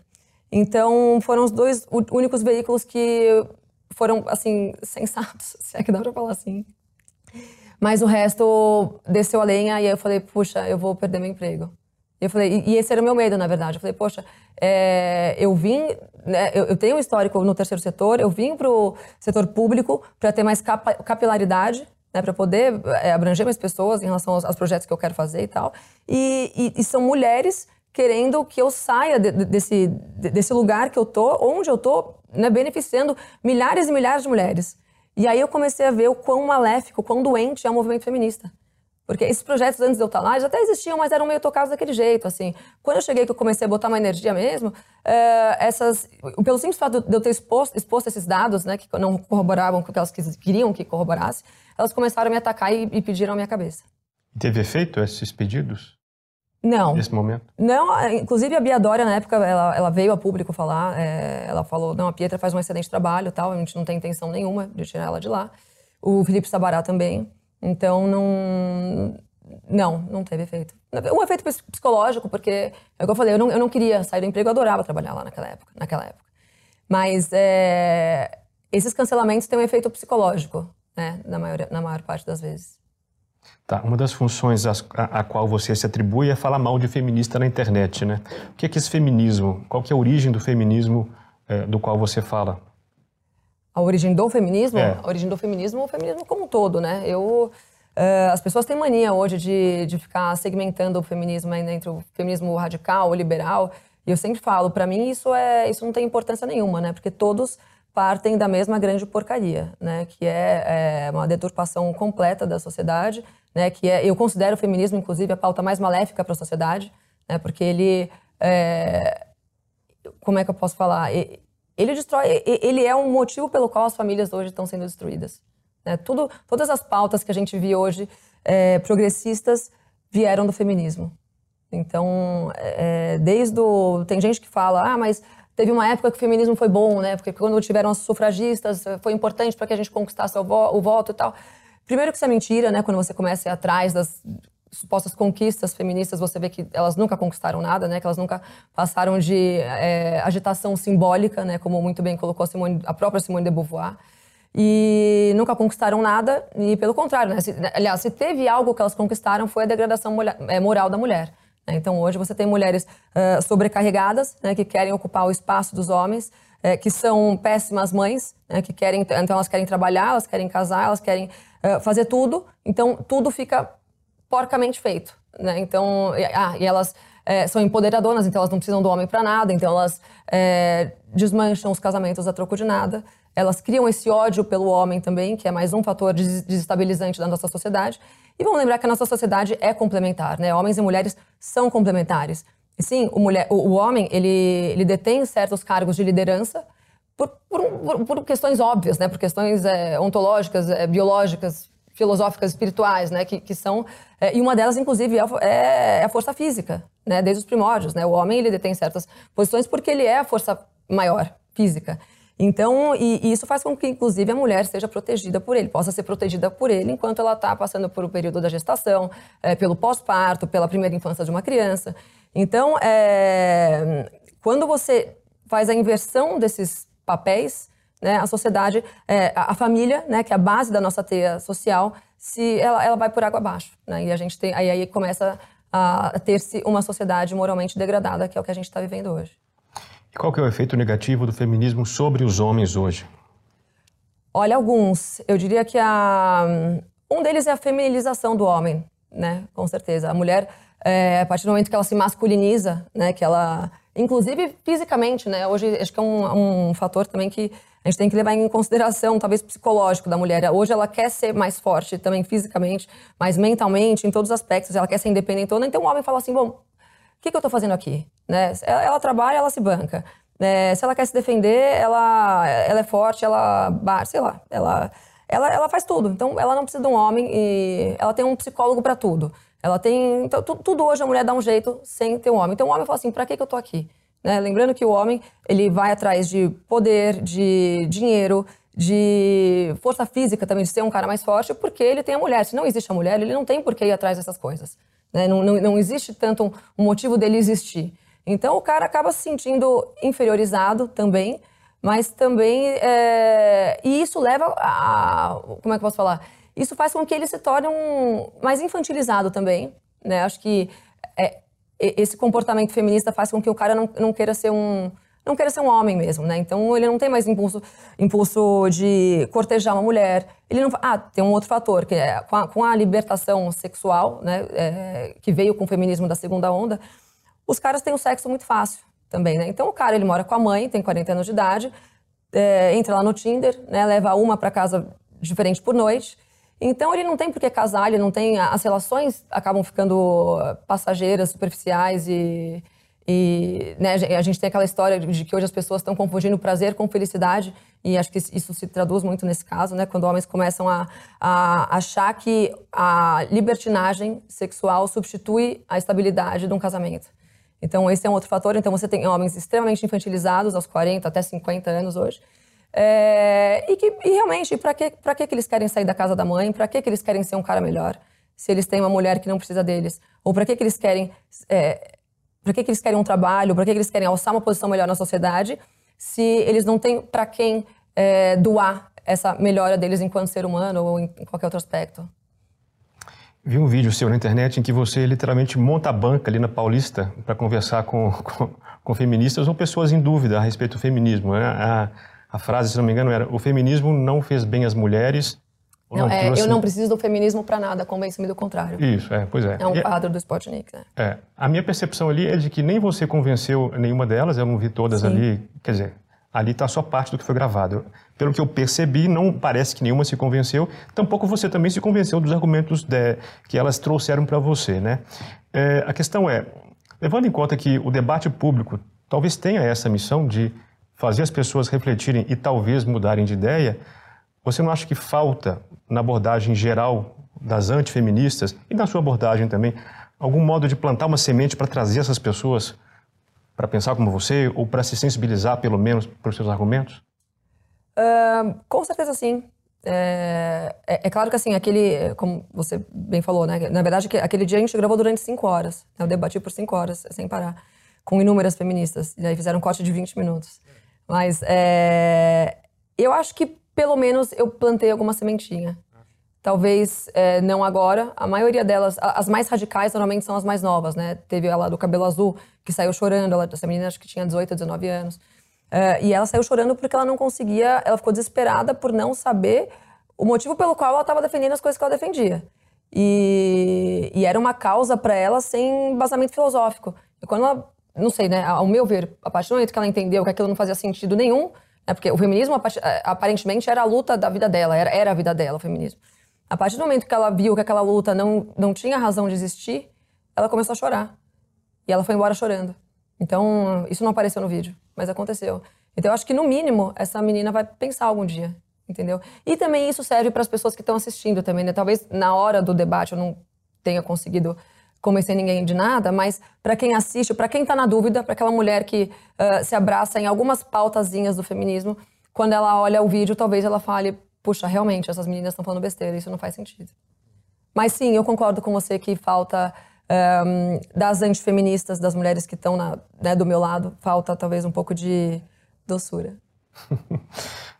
Então foram os dois únicos veículos que foram, assim, sensatos, se é que dá pra falar assim. Mas o resto desceu a lenha e aí eu falei, puxa, eu vou perder meu emprego. Eu falei, e, esse era o meu medo, na verdade. Eu falei, poxa, é, eu vim, né, eu, eu, tenho um histórico no terceiro setor, eu vim para o setor público para ter mais capa, capilaridade, né, para poder é, abranger mais pessoas em relação aos, aos, projetos que eu quero fazer e tal. E, e, e são mulheres querendo que eu saia de, de, desse, de, desse lugar que eu tô, onde eu tô, né, beneficiando milhares e milhares de mulheres. E aí eu comecei a ver o quão maléfico, o quão doente é o movimento feminista. Porque esses projetos antes de eu estar lá já até existiam, mas eram meio tocados daquele jeito, assim. Quando eu cheguei que eu comecei a botar uma energia mesmo, é, essas, pelo simples fato de eu ter exposto, exposto esses dados, né, que não corroboravam com o que elas queriam que corroborasse, elas começaram a me atacar e, e pediram a minha cabeça. Teve efeito esses pedidos? Não. Nesse momento? Não, inclusive a Bia Dória, na época, ela, ela veio a público falar, é, ela falou, não, a Pietra faz um excelente trabalho tal, a gente não tem intenção nenhuma de tirar ela de lá. O Felipe Sabará também. Então, não. Não, não teve efeito. Um efeito psicológico, porque, é o que eu falei, eu não, eu não queria sair do emprego, eu adorava trabalhar lá naquela época. Naquela época. Mas é, esses cancelamentos têm um efeito psicológico, né, na maior, na maior parte das vezes. Tá, uma das funções a, a, a, qual você se atribui é falar mal de feminista na internet, né? O que é, que é esse feminismo? Qual que é a origem do feminismo é, do qual você fala? A origem do feminismo, é. a origem do feminismo, o feminismo como um todo, né? Eu, uh, as pessoas têm mania hoje de, de ficar segmentando o feminismo entre o feminismo radical, o liberal. E eu sempre falo, para mim isso é, isso não tem importância nenhuma, né? Porque todos partem da mesma grande porcaria, né? Que é, é uma deturpação completa da sociedade, né? Que é, eu considero o feminismo, inclusive, a pauta mais maléfica para a sociedade, né? Porque ele, é, como é que eu posso falar? Ele destrói, ele é um motivo pelo qual as famílias hoje estão sendo destruídas. Né? Tudo, todas as pautas que a gente viu hoje é, progressistas vieram do feminismo. Então, é, desde o, tem gente que fala, ah, mas teve uma época que o feminismo foi bom, né? Porque quando tiveram as sufragistas foi importante para que a gente conquistasse o, vo, o voto e tal. Primeiro que isso é mentira, né? Quando você começa a ir atrás das supostas conquistas feministas, você vê que elas nunca conquistaram nada, né? Que elas nunca passaram de é, agitação simbólica, né? Como muito bem colocou a, Simone, a própria Simone de Beauvoir. E nunca conquistaram nada, e pelo contrário, né? Se, aliás, se teve algo que elas conquistaram foi a degradação é, moral da mulher. Né? Então, hoje você tem mulheres uh, sobrecarregadas, né? Que querem ocupar o espaço dos homens, é, que são péssimas mães, né? Que querem, então elas querem trabalhar, elas querem casar, elas querem uh, fazer tudo. Então, tudo fica porcamente feito, né? Então, ah, e elas é, são empoderadoras, então elas não precisam do homem para nada, então elas é, desmancham os casamentos a troco de nada. Elas criam esse ódio pelo homem também, que é mais um fator desestabilizante da nossa sociedade. E vamos lembrar que a nossa sociedade é complementar, né? Homens e mulheres são complementares. E sim, o, mulher, o, o homem, ele, ele detém certos cargos de liderança por, por, por questões óbvias, né? Por questões é, ontológicas, é, biológicas, filosóficas, espirituais, né, que, que são é, e uma delas, inclusive, é, é, é, a força física, né, desde os primórdios, né, o homem ele detém certas posições porque ele é a força maior física. Então, e, e isso faz com que, inclusive, a mulher seja protegida por ele, possa ser protegida por ele enquanto ela está passando por o período da gestação, é, pelo pós-parto, pela primeira infância de uma criança. Então, é, quando você faz a inversão desses papéis, né, a sociedade, é, a família, né, que é a base da nossa teia social, se ela, ela vai por água abaixo. Né? E a gente tem, aí, aí começa a ter-se uma sociedade moralmente degradada, que é o que a gente está vivendo hoje. E qual que é o efeito negativo do feminismo sobre os homens hoje? Olha, alguns. Eu diria que a... um deles é a feminização do homem, né? Com certeza. A mulher, é, a partir do momento que ela se masculiniza, né? Que ela, inclusive fisicamente, né? Hoje acho que é um, um fator também que a gente tem que levar em consideração, talvez psicológico da mulher. Hoje ela quer ser mais forte também fisicamente, mas mentalmente, em todos os aspectos. Ela quer ser independente. Então o homem fala assim, bom, o que, que eu estou fazendo aqui? Né? Ela, ela trabalha, ela se banca. É, se ela quer se defender, ela, ela é forte, ela, sei lá, ela, ela, ela faz tudo. Então, ela não precisa de um homem e ela tem um psicólogo para tudo. Ela tem, então, tudo hoje a mulher dá um jeito sem ter um homem. Então, o homem fala assim, para que, que eu tô aqui? Né? Lembrando que o homem, ele vai atrás de poder, de dinheiro, de força física também, de ser um cara mais forte, porque ele tem a mulher. Se não existe a mulher, ele não tem por que ir atrás dessas coisas. Né? Não, não, não existe tanto um, um motivo dele existir. Então o cara acaba se sentindo inferiorizado também, mas também. É... E isso leva a. Como é que eu posso falar? Isso faz com que ele se torne um mais infantilizado também. Né? Acho que é, esse comportamento feminista faz com que o cara não, não queira ser um não queira ser um homem mesmo, né? Então ele não tem mais impulso, impulso de cortejar uma mulher. Ele não. Ah, tem um outro fator que é com a, com a libertação sexual, né? É, que veio com o feminismo da segunda onda os caras têm o sexo muito fácil também, né? Então o cara ele mora com a mãe, tem 40 anos de idade, é, entra lá no Tinder, né? Leva uma para casa diferente por noite. Então ele não tem por que casar, ele não tem. As relações acabam ficando passageiras, superficiais e. E né, a gente tem aquela história de que hoje as pessoas estão confundindo prazer com felicidade, e acho que isso se traduz muito nesse caso, né, quando homens começam a, a achar que a libertinagem sexual substitui a estabilidade de um casamento. Então, esse é um outro fator. Então, você tem homens extremamente infantilizados, aos 40, até 50 anos hoje. É, e, que, e realmente, para que, que, que eles querem sair da casa da mãe? Para que, que eles querem ser um cara melhor? Se eles têm uma mulher que não precisa deles? Ou para que, que eles querem... É, para que, que eles querem um trabalho? Para que, que eles querem alçar uma posição melhor na sociedade? Se eles não têm para quem é, doar essa melhora deles enquanto ser humano ou em qualquer outro aspecto? Vi um vídeo seu na internet em que você literalmente monta a banca ali na Paulista para conversar com, com, com, feministas ou pessoas em dúvida a respeito do feminismo. Né? A, a, frase, se não me engano, era: o feminismo não fez bem às mulheres. Não, não é, trouxe... Eu não preciso do feminismo para nada, convence-me do contrário. Isso, é, pois é. É um e, quadro do Spotnik, né? É. A minha percepção ali é de que nem você convenceu nenhuma delas, eu não vi todas Sim. ali. Quer dizer, ali está só parte do que foi gravado pelo que eu percebi, não parece que nenhuma se convenceu. Tampouco você também se convenceu dos argumentos de, que elas trouxeram para você, né? É, a questão é, levando em conta que o debate público talvez tenha essa missão de fazer as pessoas refletirem e talvez mudarem de ideia, você não acha que falta na abordagem geral das antifeministas e na sua abordagem também algum modo de plantar uma semente para trazer essas pessoas para pensar como você ou para se sensibilizar pelo menos para os seus argumentos? Uh, com certeza sim. É, é, é, claro que assim, aquele, como você bem falou, né? Na verdade, aquele dia a gente gravou durante cinco horas. Né, eu debati por cinco horas, sem parar, com inúmeras feministas. E aí fizeram um corte de 20 minutos. Mas é, eu acho que pelo menos eu plantei alguma sementinha. Talvez é, não agora. A maioria delas, as mais radicais, normalmente são as mais novas, né? Teve ela do cabelo azul, que saiu chorando. Ela, essa menina acho que tinha 18, 19 anos. Uh, e ela saiu chorando porque ela não conseguia, ela ficou desesperada por não saber o motivo pelo qual ela estava defendendo as coisas que ela defendia. E, e era uma causa para ela sem embasamento filosófico. E quando ela, não sei, né, ao meu ver, a partir do momento que ela entendeu que aquilo não fazia sentido nenhum, né, porque o feminismo aparentemente era a luta da vida dela, era, era a vida dela, o feminismo. A partir do momento que ela viu que aquela luta não, não tinha razão de existir, ela começou a chorar. E ela foi embora chorando. Então, isso não apareceu no vídeo mas aconteceu. Então eu acho que no mínimo essa menina vai pensar algum dia, entendeu? E também isso serve para as pessoas que estão assistindo também, né? Talvez na hora do debate eu não tenha conseguido convencer ninguém de nada, mas para quem assiste, para quem está na dúvida, para aquela mulher que uh, se abraça em algumas pautazinhas do feminismo, quando ela olha o vídeo, talvez ela fale: puxa, realmente essas meninas estão falando besteira, isso não faz sentido. Mas sim, eu concordo com você que falta um, das antifeministas, das mulheres que estão né, do meu lado, falta talvez um pouco de doçura.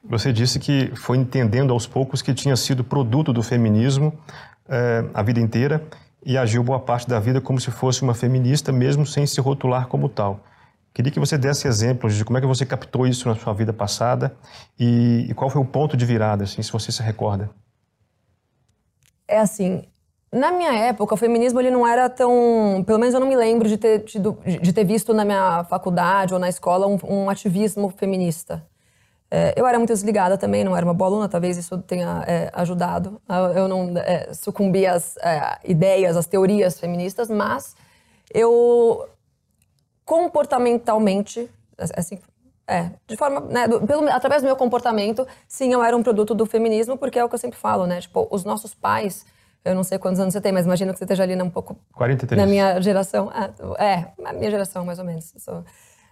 Você disse que foi entendendo aos poucos que tinha sido produto do feminismo eh, a vida inteira e agiu boa parte da vida como se fosse uma feminista, mesmo sem se rotular como tal. Queria que você desse exemplos de como é que você captou isso na sua vida passada e, e qual foi o ponto de virada, assim, se você se recorda. É assim, na minha época, o feminismo ele não era tão. Pelo menos eu não me lembro de ter, tido, de ter visto na minha faculdade ou na escola um, um ativismo feminista. É, eu era muito desligada também, não era uma boa aluna, talvez isso tenha é, ajudado. Eu não é, sucumbi às é, ideias, às teorias feministas, mas eu comportamentalmente, assim, é, de forma, né, do, pelo, através do meu comportamento, sim, eu era um produto do feminismo, porque é o que eu sempre falo, né? Tipo, os nossos pais, eu não sei quantos anos você tem, mas imagino que você esteja ali um pouco... 43. Na minha geração, é, é a minha geração, mais ou menos. Sou,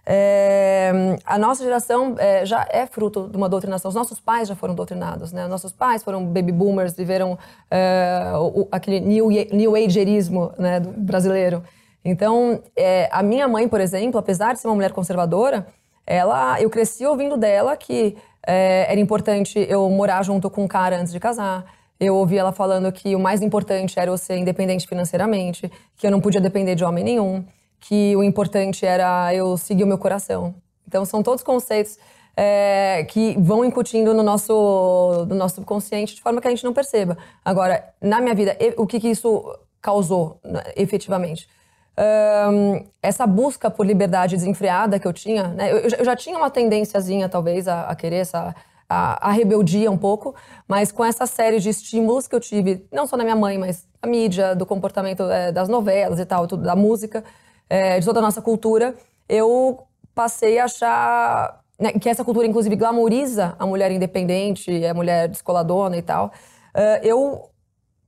é, a nossa geração é, já é fruto de uma doutrinação. Os nossos pais já foram doutrinados, né? Nossos pais foram baby boomers, viveram é, o, aquele new, new ageismo né, brasileiro. Então, é, a minha mãe, por exemplo, apesar de ser uma mulher conservadora, ela, eu cresci ouvindo dela que é, era importante eu morar junto com um cara antes de casar. Eu ouvi ela falando que o mais importante era eu ser independente financeiramente, que eu não podia depender de homem nenhum, que o importante era eu seguir o meu coração. Então, são todos conceitos é, que vão incutindo no nosso, no nosso subconsciente de forma que a gente não perceba. Agora, na minha vida, o que, que isso causou né, efetivamente? um, essa busca por liberdade desenfreada que eu tinha, né? eu, eu, já tinha uma tendênciazinha, talvez, a, a querer essa a, a, rebeldia um pouco, mas com essa série de estímulos que eu tive, não só na minha mãe, mas da mídia, do comportamento é, das novelas e tal, tudo, da música, é, de toda a nossa cultura, eu passei a achar né, que essa cultura, inclusive, glamoriza a mulher independente, a mulher descoladona e tal. Uh, eu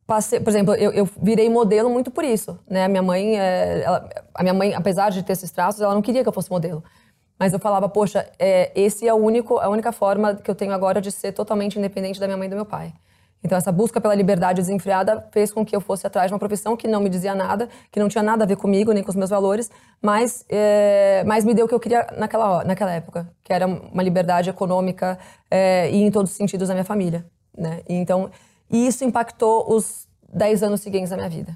passei, por exemplo, eu, eu, virei modelo muito por isso, né? A minha mãe, é, ela, a minha mãe, apesar de ter esses traços, ela não queria que eu fosse modelo. Mas eu falava, poxa, é, esse é o único, a única forma que eu tenho agora de ser totalmente independente da minha mãe e do meu pai. Então essa busca pela liberdade desenfreada fez com que eu fosse atrás de uma profissão que não me dizia nada, que não tinha nada a ver comigo nem com os meus valores, mas, é, mas me deu o que eu queria naquela naquela época, que era uma liberdade econômica é, e em todos os sentidos da minha família, né? E, então e isso impactou os 10 anos seguintes da minha vida.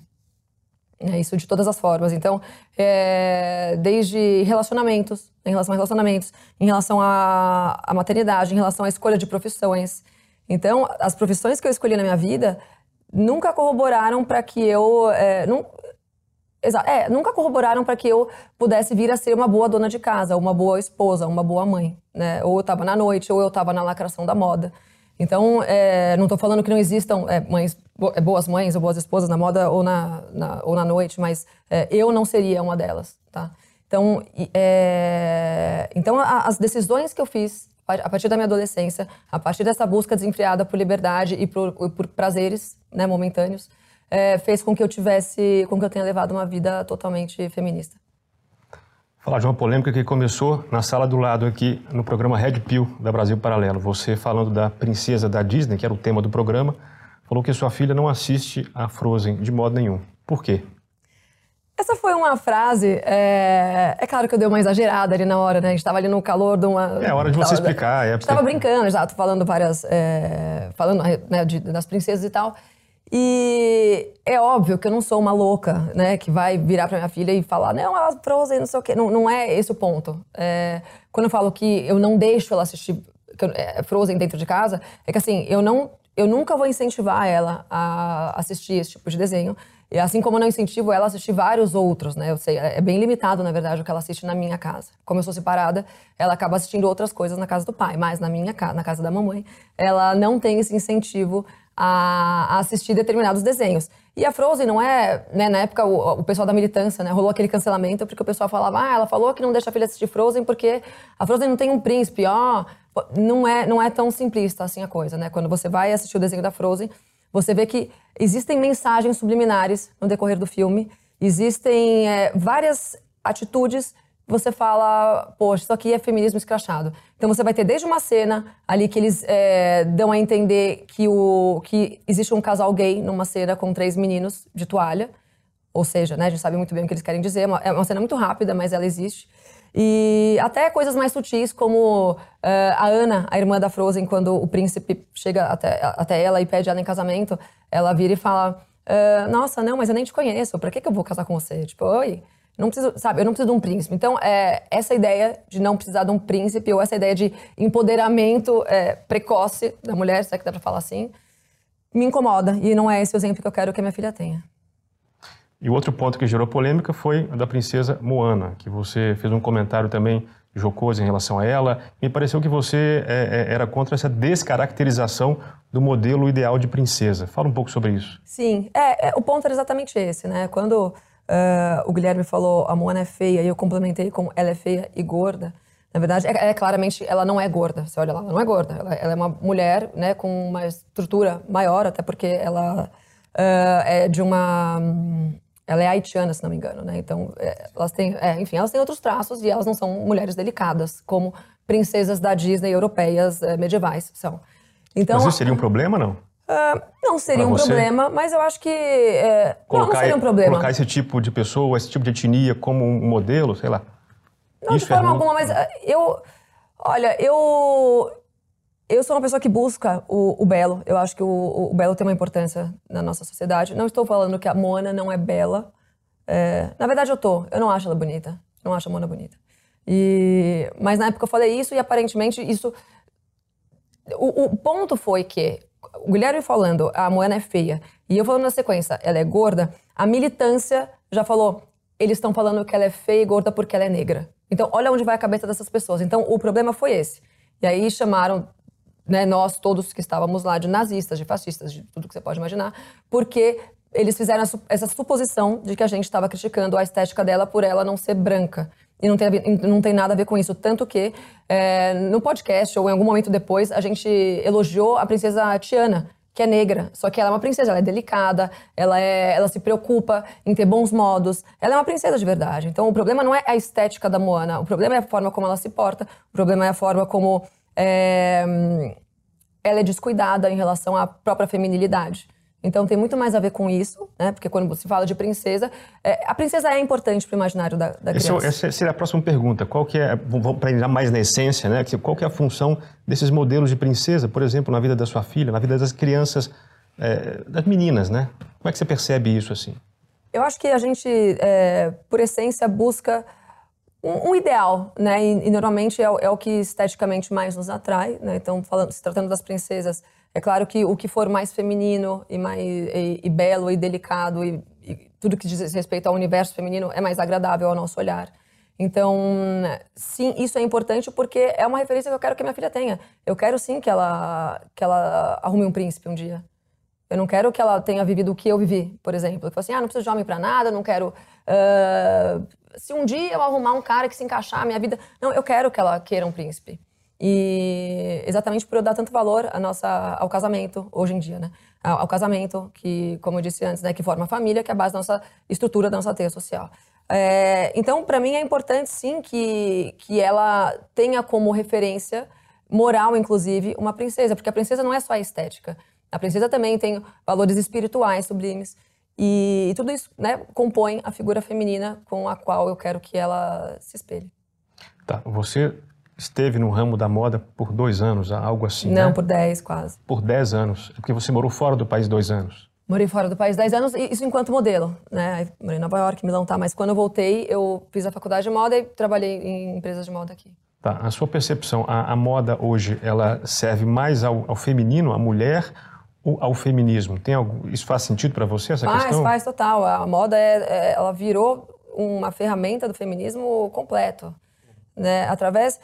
É isso de todas as formas. Então, é, desde relacionamentos, em relação a relacionamentos, em relação à, maternidade, em relação à escolha de profissões. Então, as profissões que eu escolhi na minha vida nunca corroboraram para que eu. É, não, é, nunca corroboraram para que eu pudesse vir a ser uma boa dona de casa, uma boa esposa, uma boa mãe. Né? Ou eu estava na noite, ou eu estava na lacração da moda. Então, é, não estou falando que não existam é, mães, é, boas mães ou boas esposas na moda ou na, na ou na noite, mas é, eu não seria uma delas, tá? Então, é, então a, as decisões que eu fiz a partir da minha adolescência, a partir dessa busca desenfreada por liberdade e por, por prazeres né, momentâneos, é, fez com que eu tivesse, com que eu tenha levado uma vida totalmente feminista falar de uma polêmica que começou na sala do lado aqui no programa Red Pill da Brasil Paralelo. Você falando da princesa da Disney, que era o tema do programa, falou que sua filha não assiste a Frozen de modo nenhum. Por quê? Essa foi uma frase. É, é claro que eu dei uma exagerada ali na hora, né? A gente estava ali no calor de uma. É hora de você explicar. É, a gente estava brincando, já, falando várias. É, falando né, de, das princesas e tal. E é óbvio que eu não sou uma louca, né, que vai virar para minha filha e falar, não, ela Frozen, não sei o quê. Não, não é esse o ponto. É, quando eu falo que eu não deixo ela assistir é, Frozen dentro de casa, é que assim, eu não, eu nunca vou incentivar ela a assistir esse tipo de desenho. E assim como eu não incentivo ela a assistir vários outros, né? Eu sei, é bem limitado, na verdade, o que ela assiste na minha casa. Como eu sou separada, ela acaba assistindo outras coisas na casa do pai, mas na minha casa, na casa da mamãe, ela não tem esse incentivo a, assistir determinados desenhos. E a Frozen não é, né, na época o, o, pessoal da militância, né, rolou aquele cancelamento porque o pessoal falava, ah, ela falou que não deixa a filha assistir Frozen porque a Frozen não tem um príncipe, ó, oh, não é, não é tão simplista assim a coisa, né? Quando você vai assistir o desenho da Frozen, você vê que existem mensagens subliminares no decorrer do filme, existem é, várias atitudes você fala, poxa, isso aqui é feminismo escrachado. Então você vai ter desde uma cena ali que eles é, dão a entender que, o, que existe um casal gay numa cena com três meninos de toalha. Ou seja, né, a gente sabe muito bem o que eles querem dizer. É uma, é uma cena muito rápida, mas ela existe. E até coisas mais sutis, como uh, a Ana, a irmã da Frozen, quando o príncipe chega até, até ela e pede ela em casamento, ela vira e fala: uh, Nossa, não, mas eu nem te conheço, pra que, que eu vou casar com você? Tipo, oi. Não preciso, sabe, eu não preciso de um príncipe. Então, é, essa ideia de não precisar de um príncipe, ou essa ideia de empoderamento é, precoce da mulher, se é que dá pra falar assim, me incomoda. E não é esse o exemplo que eu quero que a minha filha tenha. E o outro ponto que gerou polêmica foi a da princesa Moana, que você fez um comentário também jocoso em relação a ela. Me pareceu que você é, é, era contra essa descaracterização do modelo ideal de princesa. Fala um pouco sobre isso. Sim, é, é o ponto era exatamente esse, né? Quando uh, o Guilherme falou a Moana é feia e eu complementei com ela é feia e gorda. Na verdade, é, é, claramente ela não é gorda. Você olha lá, ela não é gorda. Ela, ela, é uma mulher, né, com uma estrutura maior, até porque ela uh, é de uma ela é haitiana, se não me engano, né? Então, é, elas têm, é, enfim, elas têm outros traços e elas não são mulheres delicadas, como princesas da Disney europeias é, medievais são. Então, mas isso seria um problema, não? Uh, não seria pra um você? problema, mas eu acho que. É, colocar, não, não seria um problema. Colocar esse tipo de pessoa, esse tipo de etnia como um modelo, sei lá. Não, isso de forma é alguma, mas ah, eu. Olha, eu. Eu sou uma pessoa que busca o, o belo. Eu acho que o, o, belo tem uma importância na nossa sociedade. Não estou falando que a Mona não é bela. É, na verdade, eu tô. Eu não acho ela bonita. Não acho a Mona bonita. E, mas na época eu falei isso e aparentemente isso. O, o ponto foi que o Guilherme falando a Moana é feia e eu falando na sequência ela é gorda, a militância já falou eles estão falando que ela é feia e gorda porque ela é negra. Então, olha onde vai a cabeça dessas pessoas. Então, o problema foi esse. E aí chamaram né, nós todos que estávamos lá de nazistas, de fascistas, de tudo que você pode imaginar, porque eles fizeram essa suposição de que a gente estava criticando a estética dela por ela não ser branca. E não tem, não tem nada a ver com isso. Tanto que é, no podcast, ou em algum momento depois, a gente elogiou a princesa Tiana, que é negra. Só que ela é uma princesa, ela é delicada, ela, é, ela se preocupa em ter bons modos. Ela é uma princesa de verdade. Então o problema não é a estética da Moana, o problema é a forma como ela se porta, o problema é a forma como é, ela é descuidada em relação à própria feminilidade. Então tem muito mais a ver com isso, né? Porque quando se fala de princesa, é, a princesa é importante para o imaginário da, da criança. Esse, essa seria a próxima pergunta. Qual que é, para entrar mais na essência, né? Qual que é a função desses modelos de princesa, por exemplo, na vida da sua filha, na vida das crianças, é, das meninas, né? Como é que você percebe isso assim? Eu acho que a gente, é, por essência, busca um, um ideal, né? E, e normalmente é, é, o que esteticamente mais nos atrai, né? Então, falando, se tratando das princesas, é claro que o que for mais feminino e mais e, e belo e delicado e, e, tudo que diz respeito ao universo feminino é mais agradável ao nosso olhar. Então, sim, isso é importante porque é uma referência que eu quero que minha filha tenha. Eu quero sim que ela que ela arrume um príncipe um dia. Eu não quero que ela tenha vivido o que eu vivi, por exemplo. Que fala assim, ah, não preciso de homem para nada, não quero uh, se um dia eu arrumar um cara que se encaixar minha vida. Não, eu quero que ela queira um príncipe. E exatamente por eu dar tanto valor a nossa, ao casamento, hoje em dia, né? Ao, ao casamento, que, como eu disse antes, né, que forma a família, que é a base da nossa estrutura, da nossa teia social. É, então, para mim, é importante, sim, que, que ela tenha como referência moral, inclusive, uma princesa, porque a princesa não é só a estética. A princesa também tem valores espirituais sublimes. E, e tudo isso né, compõe a figura feminina com a qual eu quero que ela se espelhe. Tá, você esteve no ramo da moda por dois anos, algo assim, Não, né? por dez, quase. Por dez anos, porque você morou fora do país dois anos. Morei fora do país dez anos, isso enquanto modelo, né? Morei em Nova York, Milão, tá, mas quando eu voltei, eu fiz a faculdade de moda e trabalhei em empresas de moda aqui. Tá, a sua percepção, a, a moda hoje, ela serve mais ao, ao feminino, à mulher, ao feminismo? Tem algum, isso faz sentido para você essa faz, questão? Faz, total. A moda é, é, ela virou uma ferramenta do feminismo completo, né? Através,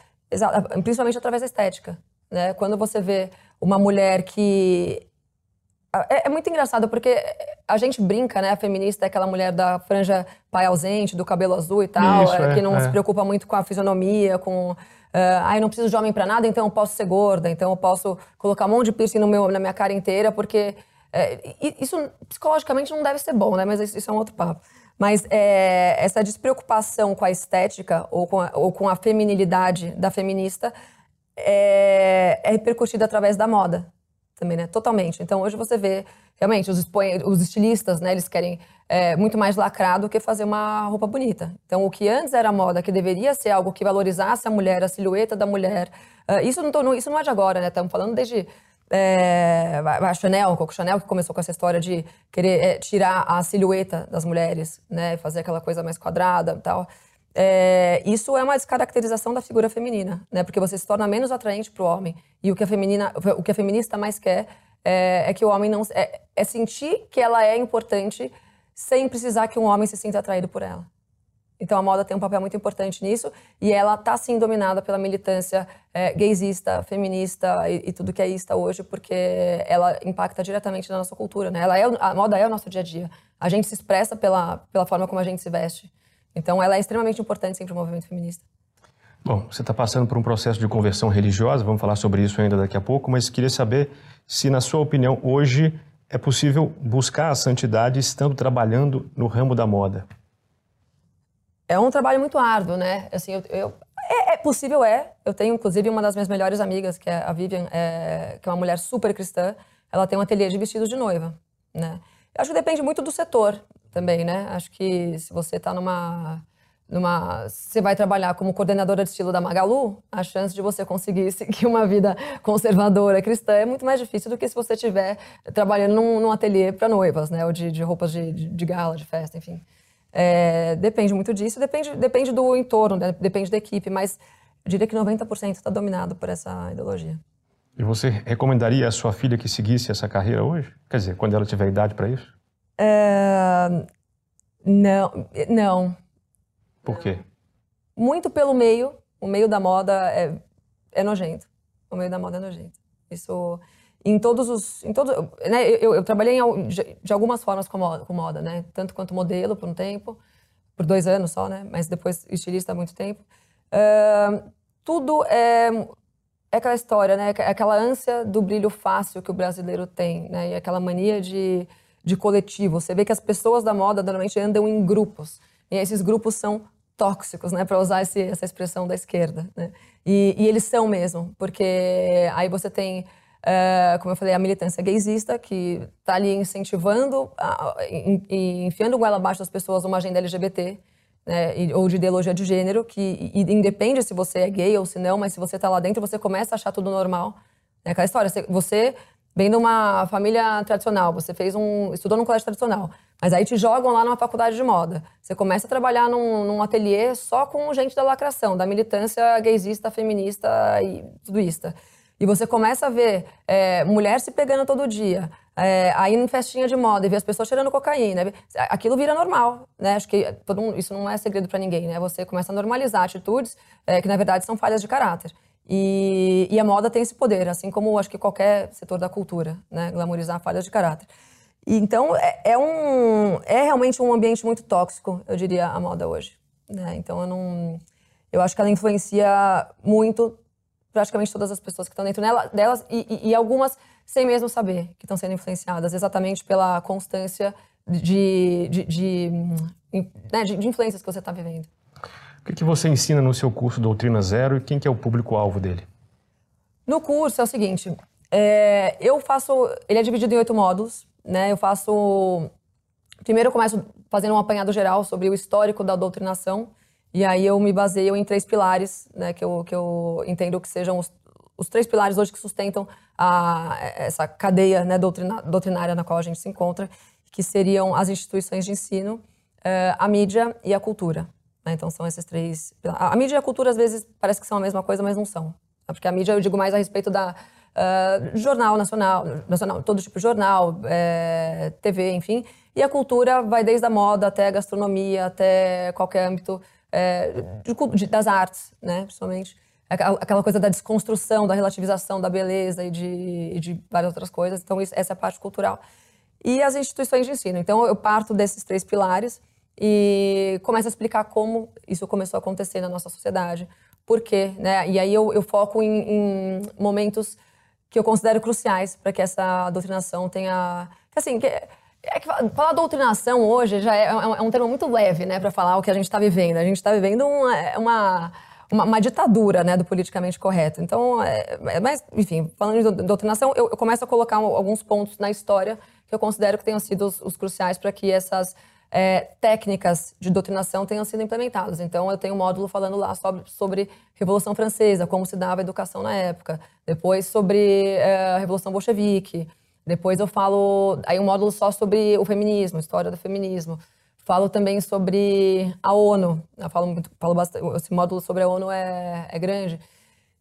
principalmente através da estética, né? Quando você vê uma mulher que é, é, muito engraçado porque a gente brinca, né? A feminista é aquela mulher da franja pai ausente, do cabelo azul e tal, Isso, é, que não é. se preocupa muito com a fisionomia, com ah, eu não preciso de homem para nada, então eu posso ser gorda, então eu posso colocar um monte de piercing no meu, na minha cara inteira, porque é, isso psicologicamente não deve ser bom, né? Mas isso é um outro papo. Mas é, essa despreocupação com a estética ou com a, ou com a feminilidade da feminista é, é repercutida através da moda. Também, né? Totalmente. Então hoje você vê realmente os, os estilistas, né? Eles querem é, muito mais lacrar do que fazer uma roupa bonita. Então o que antes era moda, que deveria ser algo que valorizasse a mulher, a silhueta da mulher, uh, isso não, tô, isso não é de agora, né? Estamos falando desde é, a Chanel, Coco Chanel, que começou com essa história de querer é, tirar a silhueta das mulheres, né? Fazer aquela coisa mais quadrada e tal. É, isso é uma descaracterização da figura feminina, né? Porque você se torna menos atraente para o homem. E o que a, feminina, o que a feminista mais quer é, é que o homem não. É, é, sentir que ela é importante sem precisar que um homem se sinta atraído por ela. Então a moda tem um papel muito importante nisso e ela está sim dominada pela militância é, gaysista, feminista e, e, tudo que é ista hoje, porque ela impacta diretamente na nossa cultura, né? Ela é, a moda é o nosso dia a dia. A gente se expressa pela, pela forma como a gente se veste. Então ela é extremamente importante sempre o movimento feminista. Bom, você está passando por um processo de conversão religiosa, vamos falar sobre isso ainda daqui a pouco, mas queria saber se, na sua opinião, hoje é possível buscar a santidade estando trabalhando no ramo da moda. É um trabalho muito árduo, né? Assim, eu, eu é, é, possível, é. Eu tenho, inclusive, uma das minhas melhores amigas, que é a Vivian, é, que é uma mulher super cristã. Ela tem um ateliê de vestidos de noiva, né? Eu acho que depende muito do setor também, né? Acho que se você está numa numa você vai trabalhar como coordenadora de estilo da Magalu, a chance de você conseguir seguir uma vida conservadora cristã é muito mais difícil do que se você estiver trabalhando num, num ateliê para noivas, né? Ou de, de roupas de, de, de, gala, de festa, enfim. É, depende muito disso, depende, depende do entorno, né? depende da equipe, mas diria que 90% está dominado por essa ideologia. E você recomendaria a sua filha que seguisse essa carreira hoje? Quer dizer, quando ela tiver idade para isso? Não, não. Por quê? Muito pelo meio. O meio da moda é, é nojento. O meio da moda é nojento. Isso em todos os, em todos, né? Eu, eu trabalhei em, de, algumas formas com moda, com moda, né? Tanto quanto modelo por um tempo, por dois anos só, né? Mas depois estilista há muito tempo. Uh, tudo é é aquela história, né? É aquela ânsia do brilho fácil que o brasileiro tem, né? E aquela mania de de coletivo. Você vê que as pessoas da moda normalmente andam em grupos. E esses grupos são tóxicos, né, para usar esse, essa expressão da esquerda. Né? E, e, eles são mesmo, porque aí você tem, uh, como eu falei, a militância gaysista, que está ali incentivando e enfiando goela abaixo das pessoas uma agenda LGBT, né, ou de ideologia de gênero, que independe se você é gay ou se não, mas se você está lá dentro, você começa a achar tudo normal. É aquela história, você vem de uma família tradicional, você fez um, estudou num colégio tradicional, mas aí te jogam lá numa faculdade de moda. Você começa a trabalhar num, num ateliê só com gente da lacração, da militância gaysista, feminista e tudo isso. E você começa a ver é, mulher se pegando todo dia, é, aí em festinha de moda e ver as pessoas cheirando cocaína. Aquilo vira normal, né? Acho que todo mundo, isso não é segredo para ninguém, né? Você começa a normalizar atitudes é, que na verdade são falhas de caráter. E, e, a moda tem esse poder, assim como acho que qualquer setor da cultura, né? Glamorizar falhas de caráter. E, então, é, é, um, é realmente um ambiente muito tóxico, eu diria, a moda hoje. Né? Então, eu não... Eu acho que ela influencia muito praticamente todas as pessoas que estão dentro nela, delas e, e, algumas sem mesmo saber que estão sendo influenciadas, exatamente pela constância de, de, de, né, de, de influências que você está vivendo. O que, que você ensina no seu curso Doutrina Zero e quem que é o público-alvo dele? No curso é o seguinte, é, eu faço, ele é dividido em oito módulos, né? Eu faço, primeiro eu começo fazendo um apanhado geral sobre o histórico da doutrinação e aí eu me baseio em três pilares, né? Que eu, que eu entendo que sejam os, os três pilares hoje que sustentam a, essa cadeia né, doutrina, doutrinária na qual a gente se encontra, que seriam as instituições de ensino, é, a mídia e a cultura. Né? Então são esses três. A, a, mídia e a cultura às vezes parece que são a mesma coisa, mas não são. Né? Porque a mídia eu digo mais a respeito da uh, jornal nacional, nacional, todo tipo de jornal, é, TV, enfim. E a cultura vai desde a moda até a gastronomia, até qualquer âmbito é, de, de, das artes, né, principalmente. Aquela coisa da desconstrução, da relativização da beleza e de, de várias outras coisas. Então, isso, essa é a parte cultural. E as instituições de ensino. Então, eu parto desses três pilares e começa a explicar como isso começou a acontecer na nossa sociedade, por quê, né? E aí eu, eu foco em, em, momentos que eu considero cruciais para que essa doutrinação tenha, assim, que, é que falar doutrinação hoje já é, é, um, é termo muito leve, né, para falar o que a gente está vivendo. A gente está vivendo uma, uma, uma, uma, ditadura né, do politicamente correto. Então, é, é, mas, enfim, falando de doutrinação, eu, eu, começo a colocar alguns pontos na história que eu considero que tenham sido os, os cruciais para que essas é, técnicas de doutrinação tenham sido implementadas. Então, eu tenho um módulo falando lá sobre, sobre Revolução Francesa, como se dava a educação na época. Depois, sobre é, a Revolução Bolchevique. Depois, eu falo aí um módulo só sobre o feminismo, história do feminismo. Falo também sobre a ONU. Eu falo, muito, falo bastante, esse módulo sobre a ONU é, é grande.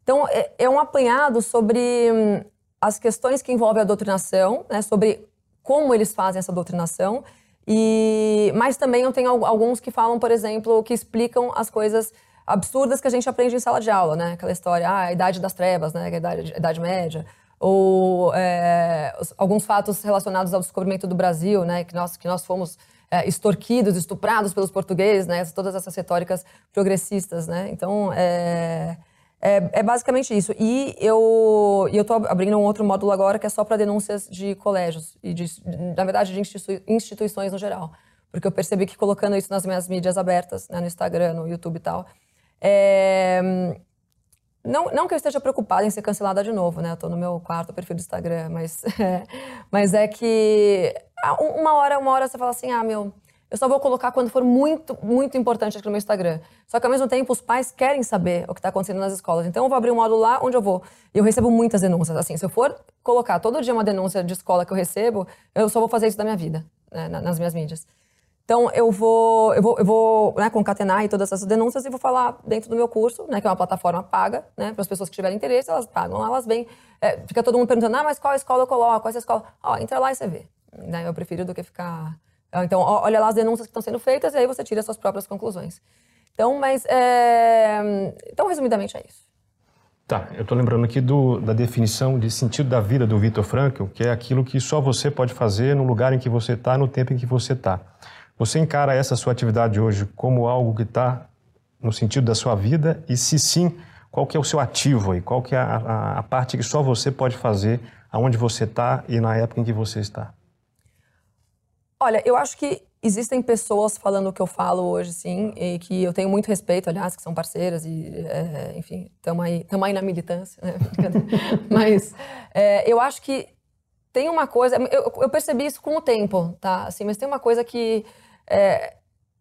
Então, é, é, um apanhado sobre hum, as questões que envolvem a doutrinação, né, sobre como eles fazem essa doutrinação. E, mas também eu tenho alguns que falam, por exemplo, que explicam as coisas absurdas que a gente aprende em sala de aula, né? Aquela história, ah, a idade das trevas, né? A idade, a idade média. Ou é, alguns fatos relacionados ao descobrimento do Brasil, né? Que nós, que nós fomos é, extorquidos, estuprados pelos portugueses, né? Todas essas retóricas progressistas, né? Então, é, é, é basicamente isso. E eu eu estou abrindo um outro módulo agora que é só para denúncias de colégios e, de, na verdade, de instituições no geral. Porque eu percebi que colocando isso nas minhas mídias abertas, né, no Instagram, no YouTube e tal, é, não, não que eu esteja preocupada em ser cancelada de novo, né? Eu tô no meu quarto perfil do Instagram, mas, é, mas é que ah, uma hora, uma hora você fala assim, ah, meu, eu só vou colocar quando for muito, muito importante aqui no meu Instagram. Só que ao mesmo tempo os pais querem saber o que está acontecendo nas escolas. Então eu vou abrir um módulo lá onde eu vou. E eu recebo muitas denúncias. Assim, se eu for colocar todo dia uma denúncia de escola que eu recebo, eu só vou fazer isso da minha vida, né, nas minhas mídias. Então eu vou, eu vou, eu vou né, concatenar todas essas denúncias e vou falar dentro do meu curso, né, que é uma plataforma paga, né, para as pessoas que tiverem interesse, elas pagam, elas vêm, é, fica todo mundo perguntando, ah, mas qual escola eu coloco, qual é essa escola? Ó, entra lá e você vê. Né? Eu prefiro do que ficar. Então, olha lá as denúncias que estão sendo feitas e aí você tira suas próprias conclusões. Então, mas. É... Então, resumidamente, é isso. Tá, eu estou lembrando aqui do, da definição de sentido da vida do Vitor Frankl, que é aquilo que só você pode fazer no lugar em que você está, no tempo em que você está. Você encara essa sua atividade hoje como algo que está no sentido da sua vida? E se sim, qual que é o seu ativo aí? Qual que é a, a, a parte que só você pode fazer aonde você está e na época em que você está? Olha, eu acho que existem pessoas falando o que eu falo hoje, sim, e que eu tenho muito respeito, aliás, que são parceiras e, é, enfim, estamos aí, aí na militância, né? mas é, eu acho que tem uma coisa, eu, eu, percebi isso com o tempo, tá? Assim, mas tem uma coisa que é,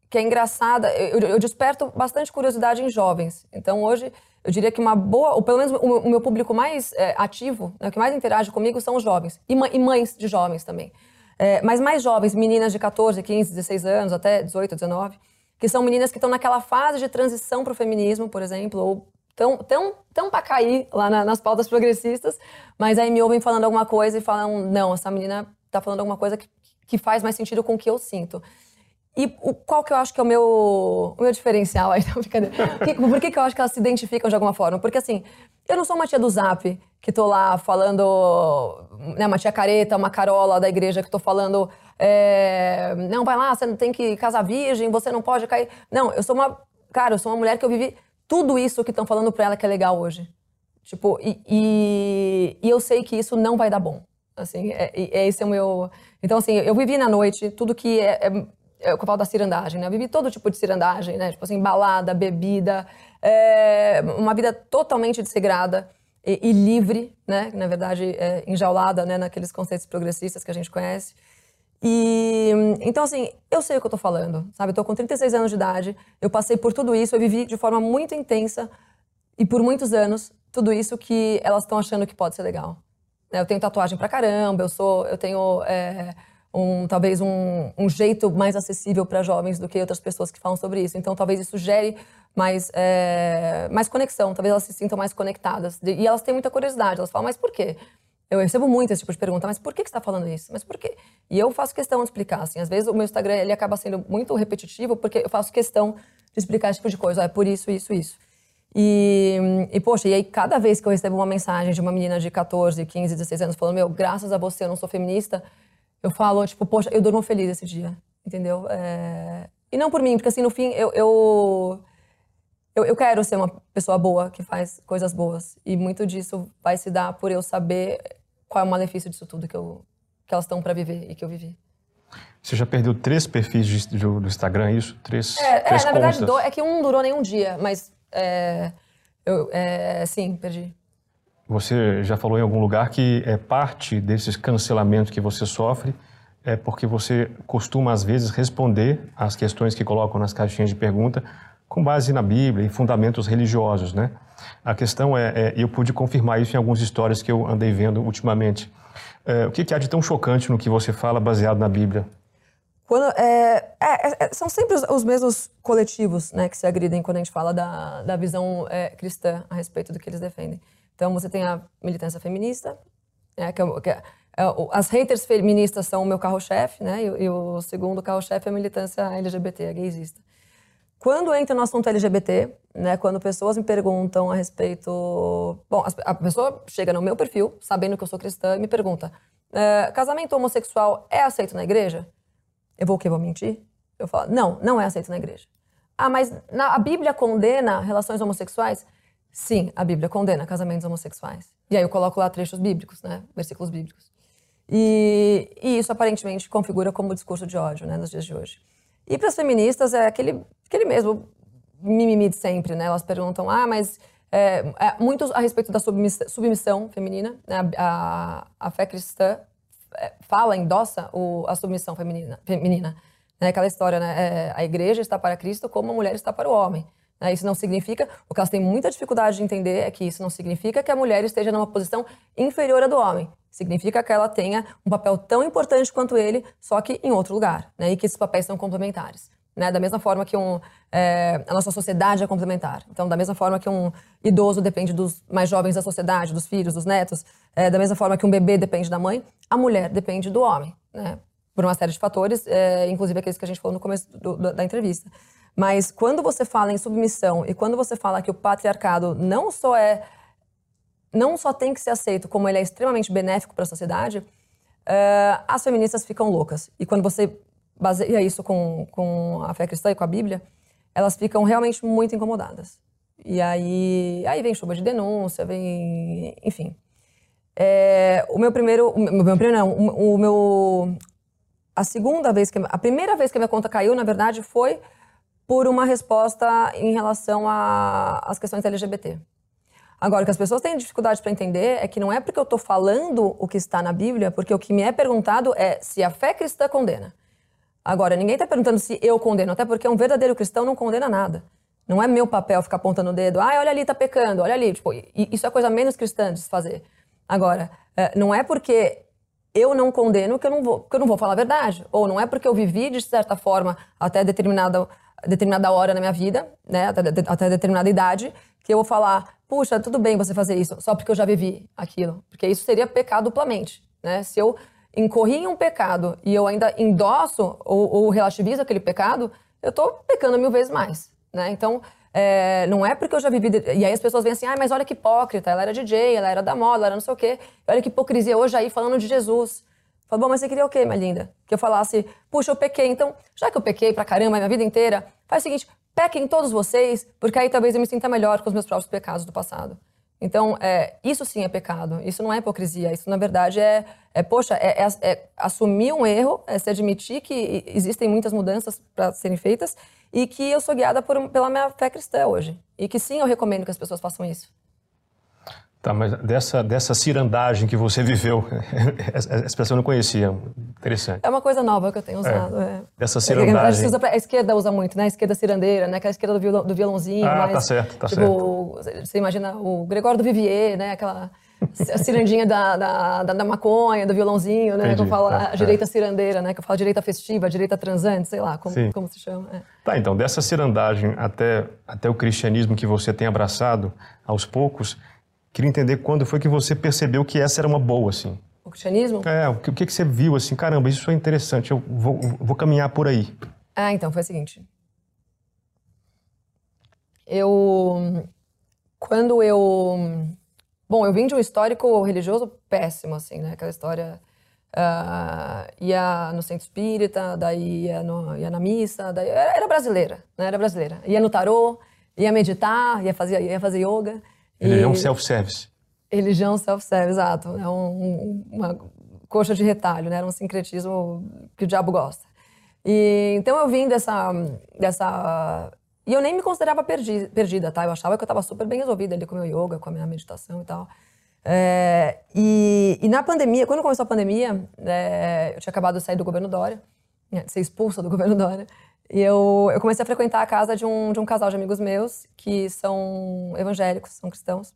que é engraçada. Eu, eu, desperto bastante curiosidade em jovens. Então, hoje, eu diria que uma boa, ou pelo menos o, meu público mais é, ativo, né, o que mais interage comigo são os jovens e, e mães de jovens também. É, mas mais jovens, meninas de 14, 15, 16 anos, até 18, 19, que são meninas que estão naquela fase de transição para o feminismo, por exemplo, ou tão, tão, tão para cair lá na, nas pautas progressistas, mas aí me ouvem falando alguma coisa e falam, não, essa menina está falando alguma coisa que, que faz mais sentido com o que eu sinto. E o, qual que eu acho que é o meu, o meu diferencial aí? Brincadeira. Por que, que eu acho que elas se identificam de alguma forma? Porque assim, eu não sou uma tia do Zap que tô lá falando, né, uma tia careta, uma carola da igreja que tô falando, é, não, vai lá, você não tem que casar virgem, você não pode cair. Não, eu sou uma, cara, eu sou uma mulher que eu vivi tudo isso que estão falando pra ela que é legal hoje. Tipo, e, e, e, eu sei que isso não vai dar bom. Assim, é, é esse é o meu. Então, assim, eu vivi na noite tudo que é, é eu falo da cirandagem, né? Eu vivi todo tipo de cirandagem, né? Tipo assim, balada, bebida, é, uma vida totalmente desregrada e, e, livre, né? Na verdade, é, enjaulada, né? Naqueles conceitos progressistas que a gente conhece. E então, assim, eu sei o que eu tô falando, sabe? Eu tô com 36 anos de idade, eu passei por tudo isso, eu vivi de forma muito intensa e por muitos anos tudo isso que elas estão achando que pode ser legal. Eu tenho tatuagem pra caramba, eu sou, eu tenho é, um, talvez um, um, jeito mais acessível para jovens do que outras pessoas que falam sobre isso. Então, talvez isso gere mais, é, mais conexão, talvez elas se sintam mais conectadas. E elas têm muita curiosidade, elas falam, mas por quê? Eu recebo muito esse tipo de pergunta, mas por que, que você está falando isso? Mas por quê? E eu faço questão de explicar, assim, às vezes o meu Instagram ele acaba sendo muito repetitivo porque eu faço questão de explicar esse tipo de coisa, ah, é por isso, isso, isso. E, e, poxa, e aí cada vez que eu recebo uma mensagem de uma menina de 14, 15, 16 anos falando, meu, graças a você eu não sou feminista, eu falo, tipo, poxa, eu durmo feliz esse dia, entendeu? É... E não por mim, porque assim, no fim, eu, eu, eu, eu, quero ser uma pessoa boa, que faz coisas boas. E muito disso vai se dar por eu saber qual é o malefício disso tudo que, eu, que elas estão para viver e que eu vivi. Você já perdeu três perfis de, de, do Instagram, é isso? Três, é, três é na verdade, do, é que um durou nem um dia, mas É, eu, é, sim, perdi. Você já falou em algum lugar que é parte desses cancelamentos que você sofre é porque você costuma às vezes responder às questões que colocam nas caixinhas de pergunta com base na Bíblia e fundamentos religiosos, né? A questão é, é eu pude confirmar isso em algumas histórias que eu andei vendo ultimamente. É, o que, que há de tão chocante no que você fala baseado na Bíblia? Quando, é, é, é, são sempre os, os, mesmos coletivos né, que se agridem quando a gente fala da, da visão é, cristã a respeito do que eles defendem. Então, você tem a militância feminista, né, que, que as haters feministas são o meu carro-chefe, né, e, e, o segundo carro-chefe é a militância LGBT, a gaysista. Quando entra no assunto LGBT, né, quando pessoas me perguntam a respeito. Bom, a pessoa chega no meu perfil, sabendo que eu sou cristã, e me pergunta: casamento homossexual é aceito na igreja? Eu vou o quê? Vou mentir? Eu falo, não, não é aceito na igreja. Ah, mas na, a Bíblia condena relações homossexuais? Sim, a Bíblia condena casamentos homossexuais. E aí eu coloco lá trechos bíblicos, né? Versículos bíblicos. E, e isso aparentemente configura como discurso de ódio, né? Nos dias de hoje. E para as feministas é aquele, aquele mesmo mimimi de sempre, né? Elas perguntam, ah, mas é, é, muitos a respeito da submissão, submissão feminina, né? a, a, a fé cristã é, fala, endossa o, a submissão feminina. feminina né? Aquela história, né? É, a igreja está para Cristo como a mulher está para o homem. Né? Isso não significa, o que elas têm muita dificuldade de entender é que isso não significa que a mulher esteja numa posição inferior à do homem. Significa que ela tenha um papel tão importante quanto ele, só que em outro lugar, né? E que esses papéis são complementares. Né? Da mesma forma que um, é, a nossa sociedade é complementar. Então, da mesma forma que um idoso depende dos mais jovens da sociedade, dos filhos, dos netos, é, da mesma forma que um bebê depende da mãe, a mulher depende do homem, né? Por uma série de fatores, é, inclusive aqueles que a gente falou no começo do, do, da entrevista. Mas quando você fala em submissão e quando você fala que o patriarcado não só é não só tem que ser aceito, como ele é extremamente benéfico para a sociedade, é, as feministas ficam loucas. E quando você baseia isso com, com a fé cristã e com a Bíblia, elas ficam realmente muito incomodadas. E aí, aí vem chuva de denúncia, vem. Enfim. É, o meu primeiro. O meu primeiro não, o, o, meu. A segunda vez que. A primeira vez que a minha conta caiu, na verdade, foi por uma resposta em relação às questões LGBT. Agora, o que as pessoas têm dificuldade para entender é que não é porque eu estou falando o que está na Bíblia, porque o que me é perguntado é se a fé cristã condena. Agora, ninguém está perguntando se eu condeno, até porque um verdadeiro cristão não condena nada. Não é meu papel ficar apontando o dedo, ah, olha ali, tá pecando, olha ali. Tipo, isso é coisa menos cristã de se fazer. Agora, eh, não é porque eu não condeno que eu não vou, que eu não vou falar a verdade. Ou não é porque eu vivi de certa forma até determinada, determinada hora na minha vida, né, até, até determinada idade, que eu vou falar, puxa, tudo bem você fazer isso, só porque eu já vivi aquilo. Porque isso seria pecado duplamente. Né? Se eu incorri em um pecado e eu ainda endosso ou, ou relativizo aquele pecado, eu estou pecando mil vezes mais, né? Então, é, não é porque eu já vivi... E aí as pessoas vêm assim, ah, mas olha que hipócrita, ela era DJ, ela era da moda, ela era não sei o quê. Olha que hipocrisia hoje aí falando de Jesus. Fala, bom, mas você queria o quê, minha linda? Que eu falasse, puxa, eu pequei, então, já que eu pequei pra caramba minha vida inteira, faz o seguinte, pequem todos vocês, porque aí talvez eu me sinta melhor com os meus próprios pecados do passado. Então, é, isso sim é pecado, isso não é hipocrisia, isso na verdade é, é poxa, é, é, é assumir um erro, é se admitir que existem muitas mudanças para serem feitas e que eu sou guiada por, pela minha fé cristã hoje. E que sim, eu recomendo que as pessoas façam isso. Tá, mas dessa, dessa cirandagem que você viveu, essa expressão eu não conhecia. Interessante. É uma coisa nova que eu tenho usado. É. É. Dessa cirandagem. Usa pra, a esquerda usa muito, né? A esquerda cirandeira, né? Aquela esquerda do, violão, do violãozinho. Ah, mas, tá certo, tá tipo, certo. Você imagina o Gregório do Vivier, né? Aquela a cirandinha da, da, da, da, maconha, do violãozinho, né? Entendi, que eu falo tá, a direita é. cirandeira, né? Que eu falo direita festiva, direita transante, sei lá, como, como se chama. É. Tá, então, dessa cirandagem até, até o cristianismo que você tem abraçado aos poucos, Queria entender quando foi que você percebeu que essa era uma boa, assim. O cristianismo? É, o que, o que você viu, assim, caramba, isso é interessante, eu vou, vou caminhar por aí. Ah, então, foi o seguinte. Eu... Quando eu... Bom, eu vim de um histórico religioso péssimo, assim, né? Aquela história... Uh, ia no centro espírita, daí ia, no, ia na missa, daí era, era, brasileira, né? Era brasileira. Ia no tarô, ia meditar, ia fazer, ia fazer yoga. Religião self-service. Religião self-service, exato. É um, uma coxa de retalho, né? Era um sincretismo que o diabo gosta. E, então eu vim dessa, dessa E eu nem me considerava perdi, perdida, tá? Eu achava que eu estava super bem resolvida ali com o meu yoga, com a minha meditação e tal. É, e, e, na pandemia, quando começou a pandemia, é, eu tinha acabado de sair do governo Dória, né, de ser expulsa do governo Dória, e eu, eu comecei a frequentar a casa de um, de um casal de amigos meus que são evangélicos, são cristãos,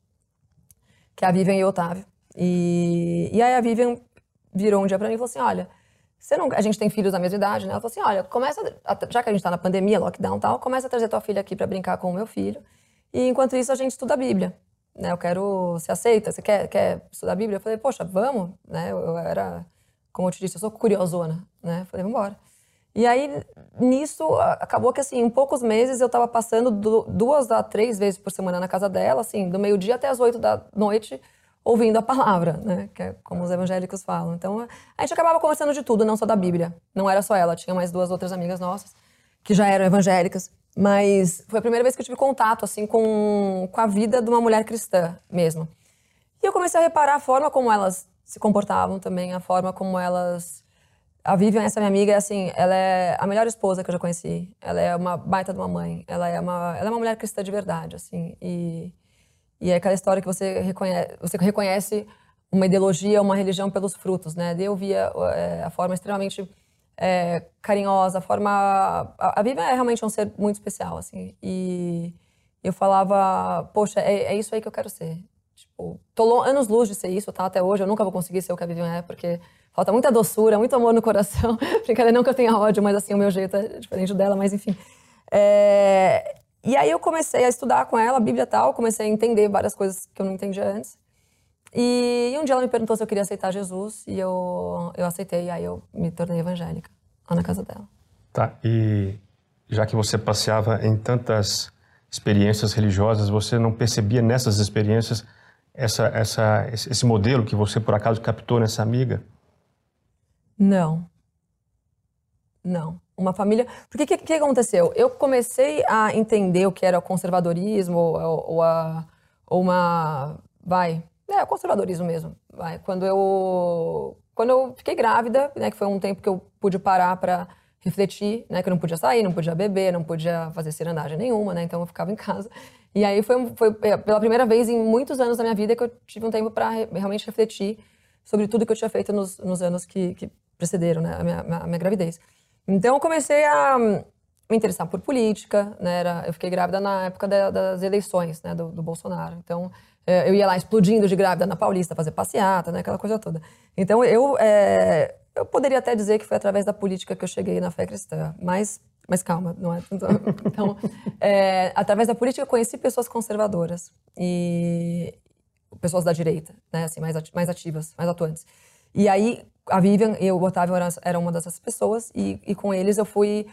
que é a Vivian e o Otávio. E, e aí a Vivian virou um dia para mim e falou assim: Olha, você não, a gente tem filhos da mesma idade, né? Ela falou assim: Olha, começa, já que a gente tá na pandemia, lockdown e tal, começa a trazer tua filha aqui para brincar com o meu filho. E enquanto isso a gente estuda a Bíblia né? Eu quero, você aceita? Você quer, quer estudar a Bíblia? Eu falei, poxa, vamos, né? Eu, eu era, como eu te disse, eu sou curiosona, né? Eu falei, vamos embora. E aí, nisso, acabou que, assim, em poucos meses eu estava passando duas a três vezes por semana na casa dela, assim, do meio-dia até as oito da noite, ouvindo a palavra, né? Que é como os evangélicos falam. Então, a gente acabava conversando de tudo, não só da Bíblia. Não era só ela, tinha mais duas outras amigas nossas que já eram evangélicas. Mas foi a primeira vez que eu tive contato, assim, com, com a vida de uma mulher cristã mesmo. E eu comecei a reparar a forma como elas se comportavam também, a forma como elas... A Vivian, essa minha amiga, assim, ela é a melhor esposa que eu já conheci. Ela é uma baita de uma mãe. Ela é uma, ela é uma mulher cristã de verdade, assim. E, e é aquela história que você reconhece, você reconhece uma ideologia, uma religião pelos frutos, né? Eu via é, a forma extremamente é, carinhosa, a forma. A, a Vivian é realmente um ser muito especial, assim. E eu falava, poxa, é, é isso aí que eu quero ser. Tipo, tô anos luz de ser isso, tá? Até hoje eu nunca vou conseguir ser o que a Vivian é, porque falta muita doçura, muito amor no coração. Brincadeira, não que eu tenha ódio, mas assim, o meu jeito é diferente dela, mas enfim. É... E aí eu comecei a estudar com ela, a Bíblia e tal, comecei a entender várias coisas que eu não entendia antes. E, um dia ela me perguntou se eu queria aceitar Jesus e eu, eu aceitei. E aí eu me tornei evangélica lá na casa dela. Tá, e já que você passeava em tantas experiências religiosas, você não percebia nessas experiências essa, essa, esse modelo que você por acaso captou nessa amiga? Não. Não. Uma família. Porque o que, que, aconteceu? Eu comecei a entender o que era o conservadorismo ou, ou, a, ou uma. Vai, é, o conservadorismo mesmo. Vai. Quando eu quando eu fiquei grávida, né, que foi um tempo que eu pude parar para refletir, né, que eu não podia sair, não podia beber, não podia fazer cirandagem nenhuma, né, então eu ficava em casa. E aí foi, foi é, pela primeira vez em muitos anos da minha vida que eu tive um tempo para re, realmente refletir sobre tudo que eu tinha feito nos, nos anos que, que, precederam né, a, minha, a minha gravidez. Então eu comecei a me interessar por política, né, era, eu fiquei grávida na época da, das eleições né, do, do Bolsonaro. Então é, eu ia lá explodindo de grávida na Paulista, fazer passeata, né, aquela coisa toda. Então eu, é, eu poderia até dizer que foi através da política que eu cheguei na fé cristã, mas, mas calma, não é? Então, é, através da política eu conheci pessoas conservadoras e pessoas da direita, né, assim, mais, mais ativas, mais atuantes. E aí a Vivian e o Otávio eram, eram uma dessas pessoas e, e com eles eu fui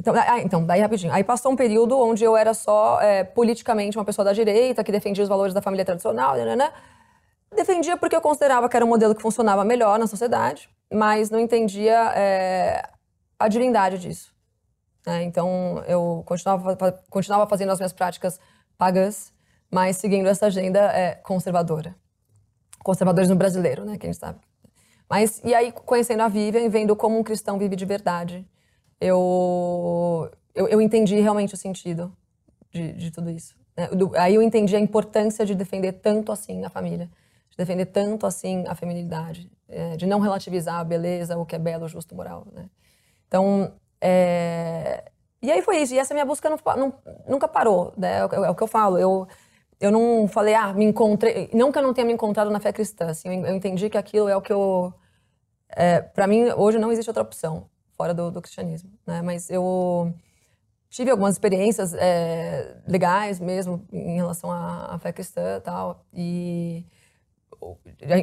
então, ah, então, daí rapidinho. Aí passou um período onde eu era só é, politicamente uma pessoa da direita, que defendia os valores da família tradicional, né, né, né, Defendia porque eu considerava que era um modelo que funcionava melhor na sociedade, mas não entendia é, a divindade disso. Né? Então, eu continuava, continuava fazendo as minhas práticas pagãs, mas seguindo essa agenda é, conservadora. Conservadorismo brasileiro, né, que a gente sabe. Mas, e aí, conhecendo a Vivian vendo como um cristão vive de verdade, eu, eu, eu entendi realmente o sentido de, de tudo isso. Né? Do, aí eu entendi a importância de defender tanto assim a família, de defender tanto assim a feminilidade, é, de não relativizar a beleza, o que é belo, justo, moral. Né? Então, é... e aí foi isso. E essa minha busca não, não, nunca parou. Né? É, o, é o que eu falo. Eu, eu não falei, ah, me encontrei. Não que eu não tenha me encontrado na fé cristã. Assim, eu entendi que aquilo é o que eu. É, para mim, hoje não existe outra opção fora do, do cristianismo, né? Mas eu tive algumas experiências é, legais mesmo em relação à, à fé cristã e tal. E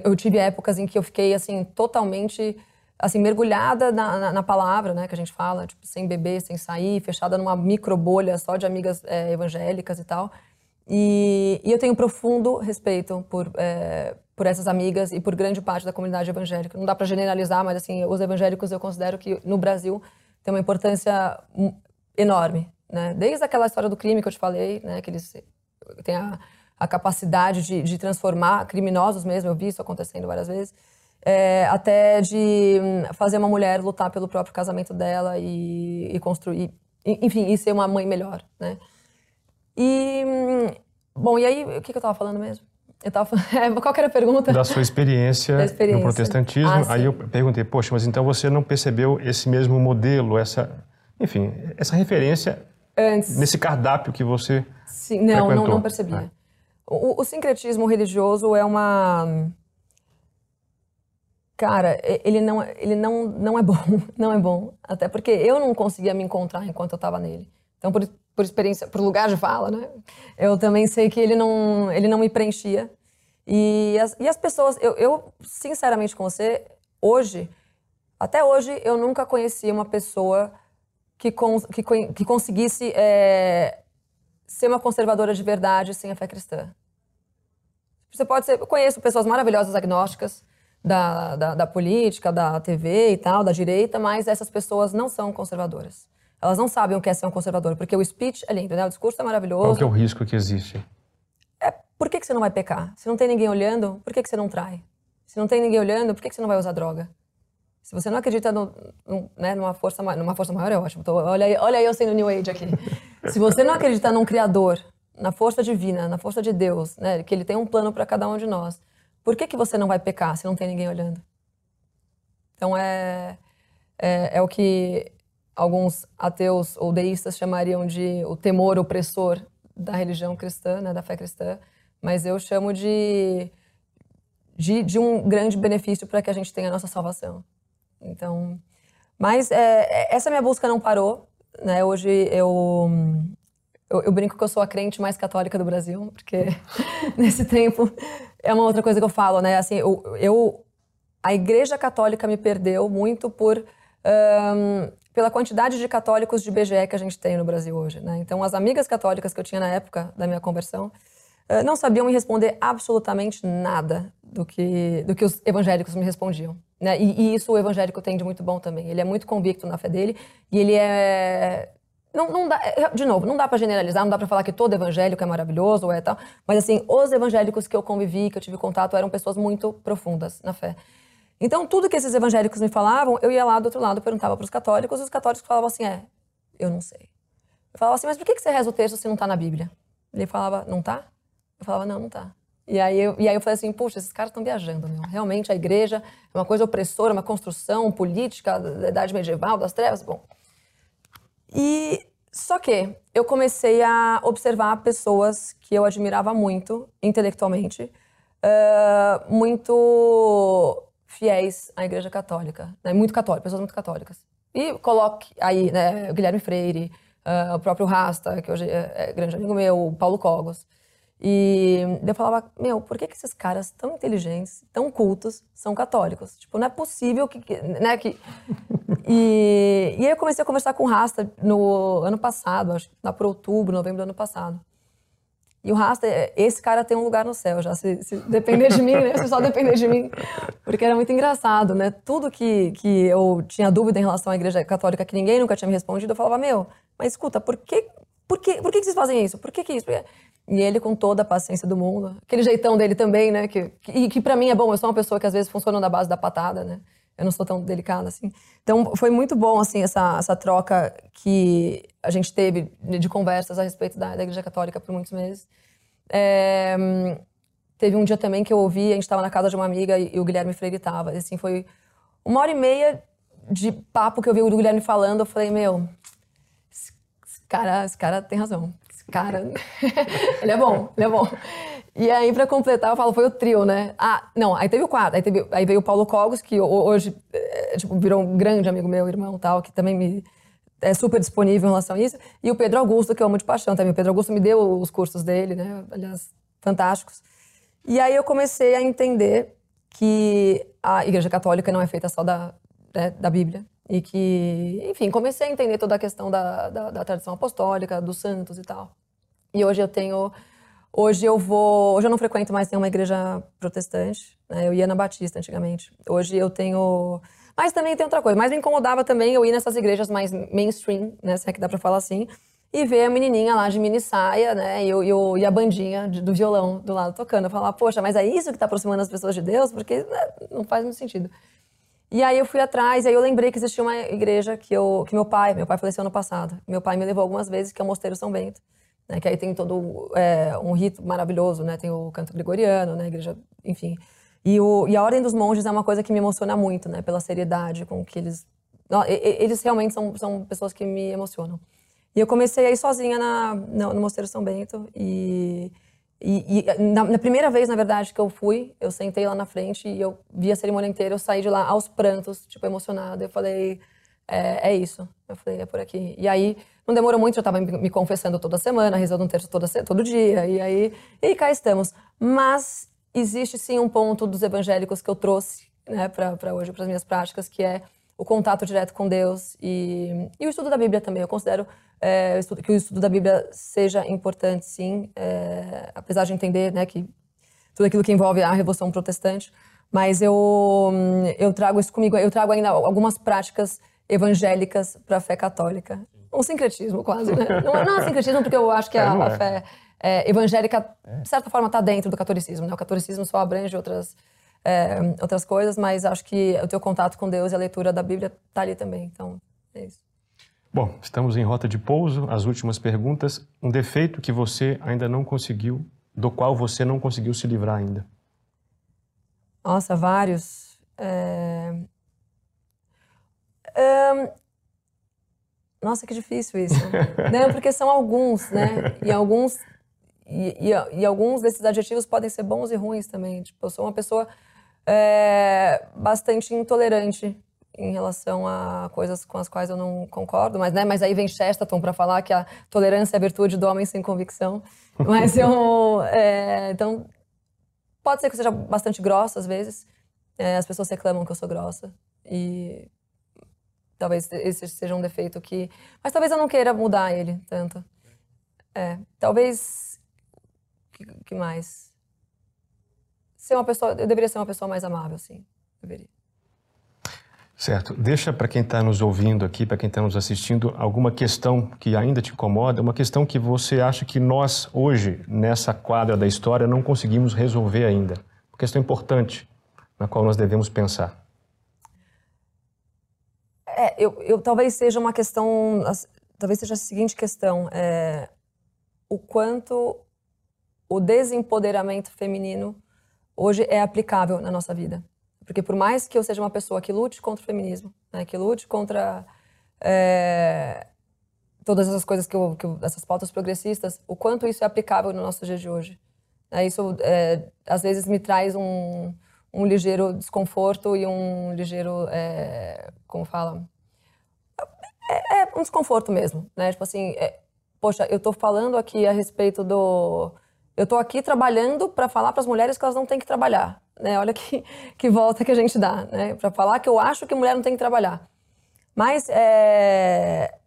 eu tive épocas em que eu fiquei, assim, totalmente assim, mergulhada na, na, na, palavra, né, que a gente fala, tipo, sem beber, sem sair, fechada numa micro bolha só de amigas é, evangélicas e tal. E, e, eu tenho profundo respeito por, é, por essas amigas e por grande parte da comunidade evangélica. Não dá para generalizar, mas assim, os evangélicos eu considero que no Brasil tem uma importância enorme, né? Desde aquela história do crime que eu te falei, né, que eles têm a, a capacidade de, de, transformar criminosos mesmo, eu vi isso acontecendo várias vezes, é, até de hum, fazer uma mulher lutar pelo próprio casamento dela e, e construir enfim, e ser uma mãe melhor, né? E, bom, e aí, o que, que eu estava falando mesmo? Eu tava falando, qual era a pergunta? Da sua experiência, da experiência. no protestantismo. Ah, aí eu perguntei, poxa, mas então você não percebeu esse mesmo modelo, essa, enfim, essa referência Antes. nesse cardápio que você Sim, não, não, não, percebia. É. O, o sincretismo religioso é uma cara, ele não, ele não, não é bom, não é bom. Até porque eu não conseguia me encontrar enquanto eu estava nele. Então, por, por experiência, por lugar de fala, né? Eu também sei que ele não, ele não me preenchia. E as, e as pessoas, eu, eu, sinceramente com você, hoje, até hoje, eu nunca conheci uma pessoa que, que, que conseguisse é, ser uma conservadora de verdade sem a fé cristã. Você pode ser, eu conheço pessoas maravilhosas agnósticas, da, da, da, política, da TV e tal, da direita, mas essas pessoas não são conservadoras. Elas não sabem o que é ser um conservador, porque o speech é lindo, né? O discurso é maravilhoso. Qual que é o risco que existe? É, por que, que você não vai pecar? Se não tem ninguém olhando, por que, que você não trai? Se não tem ninguém olhando, por que, que você não vai usar droga? Se você não acredita no, no, né, numa, força, numa força maior, é ótimo. Tô, olha, aí, olha aí eu sendo New Age aqui. Se você não acredita num Criador, na força divina, na força de Deus, né, que Ele tem um plano para cada um de nós, por que, que você não vai pecar se não tem ninguém olhando? Então é, é, é o que alguns ateus ou deístas chamariam de o temor opressor da religião cristã, né, da fé cristã, mas eu chamo de, de, de um grande benefício para que a gente tenha a nossa salvação. Então, mas é, essa minha busca não parou, né? Hoje eu, eu, eu, brinco que eu sou a crente mais católica do Brasil, porque nesse tempo é uma outra coisa que eu falo, né? Assim, eu, eu a Igreja Católica me perdeu muito por um, pela quantidade de católicos de BGE que a gente tem no Brasil hoje, né? Então, as amigas católicas que eu tinha na época da minha conversão uh, não sabiam me responder absolutamente nada do que do que os evangélicos me respondiam, né? E, e isso o evangélico tem de muito bom também. Ele é muito convicto na fé dele e ele é não, não dá, é, de novo, não dá para generalizar, não dá para falar que todo evangélico é maravilhoso ou é tal, mas assim, os evangélicos que eu convivi, que eu tive contato, eram pessoas muito profundas na fé. Então, tudo que esses evangélicos me falavam, eu ia lá do outro lado, perguntava para os católicos, e os católicos falavam assim: é, eu não sei. Eu falava assim, mas por que você reza o texto se não está na Bíblia? Ele falava, não tá? Eu falava, não, não tá. E aí eu, e aí eu falei assim, puxa, esses caras estão viajando, meu. Realmente a igreja é uma coisa opressora, uma construção política da idade medieval, das trevas. Bom, e só que eu comecei a observar pessoas que eu admirava muito intelectualmente, uh, muito fiéis à Igreja Católica, né? muito católicas, pessoas muito católicas. E coloque aí, né, o Guilherme Freire, uh, o próprio Rasta, que hoje é, é grande amigo meu, o Paulo Cogos. E eu falava, meu, por que, que esses caras tão inteligentes, tão cultos, são católicos? Tipo, não é possível que, né, que e, e aí eu comecei a conversar com o Rasta no ano passado, acho que lá por outubro, novembro do ano passado. E o Rasta, esse cara tem um lugar no céu já, se, se depender de mim, né? Se só depender de mim. Porque era muito engraçado, né? Tudo que, que eu tinha dúvida em relação à igreja católica, que ninguém nunca tinha me respondido, eu falava, meu, mas escuta, por que, por que, por que vocês fazem isso? Por que, que isso? E ele, com toda a paciência do mundo, aquele jeitão dele também, né? Que, que, que para mim é bom, eu sou uma pessoa que às vezes funciona na base da patada, né? Eu não sou tão delicada assim. Então foi muito bom assim essa, essa troca que a gente teve de conversas a respeito da, da Igreja Católica por muitos meses. É, teve um dia também que eu ouvi, a gente estava na casa de uma amiga e, e o Guilherme Freire estava. Assim, foi uma hora e meia de papo que eu vi o Guilherme falando. Eu falei, meu, esse cara, esse cara tem razão. Cara, ele é bom, ele é bom. E aí, pra completar, eu falo, foi o trio, né? Ah, não, aí teve o quarto. Aí, teve, aí veio o Paulo Cogos, que hoje é, tipo, virou um grande amigo meu, irmão tal, que também me é super disponível em relação a isso. E o Pedro Augusto, que eu amo de paixão também. O Pedro Augusto me deu os cursos dele, né? Aliás, fantásticos. E aí eu comecei a entender que a Igreja Católica não é feita só da, né, da Bíblia. E que, enfim, comecei a entender toda a questão da, da, da tradição apostólica, dos santos e tal. E hoje eu tenho Hoje eu vou. Hoje eu não frequento mais nenhuma igreja protestante. Né? Eu ia na Batista antigamente. Hoje eu tenho. Mas também tem outra coisa. Mas me incomodava também eu ir nessas igrejas mais mainstream, né? Se é que dá pra falar assim. E ver a menininha lá de mini saia, né? E, eu, e a bandinha de, do violão do lado tocando. Eu falava, poxa, mas é isso que tá aproximando as pessoas de Deus? Porque né, não faz muito sentido. E aí eu fui atrás, e aí eu lembrei que existia uma igreja que, eu, que meu pai, meu pai faleceu ano passado, meu pai me levou algumas vezes, que é o Mosteiro São Bento, né, que aí tem todo é, um rito maravilhoso, né, tem o canto gregoriano, né, igreja, enfim. E, o, e a Ordem dos Monges é uma coisa que me emociona muito, né, pela seriedade com que eles... Não, eles realmente são, são pessoas que me emocionam. E eu comecei aí sozinha na, no Mosteiro São Bento, e e, e na, na, primeira vez, na verdade, que eu fui, eu sentei lá na frente e eu vi a cerimônia inteira, eu saí de lá aos prantos, tipo, emocionada. Eu falei, é, é isso. Eu falei, é por aqui. E aí, não demorou muito, eu estava me, me, confessando toda semana, rezando um terço toda, todo dia. E aí, e cá estamos. Mas existe sim um ponto dos evangélicos que eu trouxe né, para hoje, para as minhas práticas, que é o contato direto com Deus e, e o estudo da Bíblia também. Eu considero é, que o estudo da Bíblia seja importante, sim, é, apesar de entender né, que tudo aquilo que envolve a Revolução Protestante, mas eu, eu trago isso comigo, eu trago ainda algumas práticas evangélicas para a fé católica. Um sincretismo, quase, né? Não, não é um sincretismo, porque eu acho que a, a é. fé é, evangélica, de certa forma, está dentro do catolicismo. Né? O catolicismo só abrange outras, é, outras coisas, mas acho que o teu contato com Deus e a leitura da Bíblia está ali também. Então, é isso. Bom, estamos em rota de pouso. As últimas perguntas. Um defeito que você ainda não conseguiu, do qual você não conseguiu se livrar ainda? Nossa, vários. É... Nossa, que difícil isso. Não, porque são alguns, né? E alguns e, e, e, alguns desses adjetivos podem ser bons e ruins também. Tipo, eu sou uma pessoa é, bastante intolerante em relação a coisas com as quais eu não concordo, mas, né, mas aí vem Chesterton para falar que a tolerância é a virtude do homem sem convicção. Mas eu. É, então, pode ser que eu seja bastante grossa às vezes. É, as pessoas reclamam que eu sou grossa. E talvez esse seja um defeito que. Mas talvez eu não queira mudar ele tanto. É, talvez. que, que mais? Ser uma pessoa. Eu deveria ser uma pessoa mais amável, sim. Deveria. Certo. Deixa para quem está nos ouvindo aqui, para quem está nos assistindo, alguma questão que ainda te incomoda, uma questão que você acha que nós, hoje, nessa quadra da história, não conseguimos resolver ainda. Uma questão importante na qual nós devemos pensar. É, eu, eu talvez seja uma questão, talvez seja a seguinte questão: é, o quanto o desempoderamento feminino hoje é aplicável na nossa vida. Porque por mais que eu seja uma pessoa que lute contra o feminismo, né, que lute contra é, todas essas coisas que, eu, que eu, essas pautas progressistas, o quanto isso é aplicável no nosso dia de hoje. É, isso é, às vezes me traz um, um ligeiro desconforto e um ligeiro, é, como fala, é, é, um desconforto mesmo, né? Tipo assim, é, poxa, eu estou falando aqui a respeito do, eu estou aqui trabalhando para falar para as mulheres que elas não têm que trabalhar. Né? Olha que, que volta que a gente dá, né? Para falar que eu acho que mulher não tem que trabalhar. Mas é,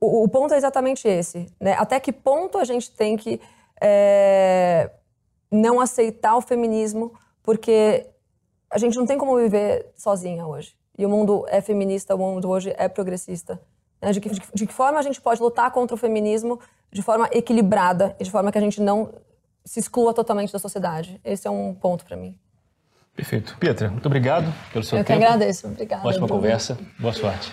o, o, ponto é exatamente esse. Né? Até que ponto a gente tem que é, não aceitar o feminismo, porque a gente não tem como viver sozinha hoje. E o mundo é feminista, o mundo hoje é progressista. Né? De, que, de, de que forma a gente pode lutar contra o feminismo de forma equilibrada e de forma que a gente não se exclua totalmente da sociedade? Esse é um ponto para mim. Perfeito. Pietra, muito obrigado pelo seu Eu tempo. Eu que agradeço. Obrigada. Ótima conversa. Boa sorte.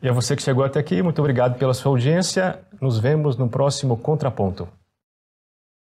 E a você que chegou até aqui, muito obrigado pela sua audiência. Nos vemos no próximo Contraponto.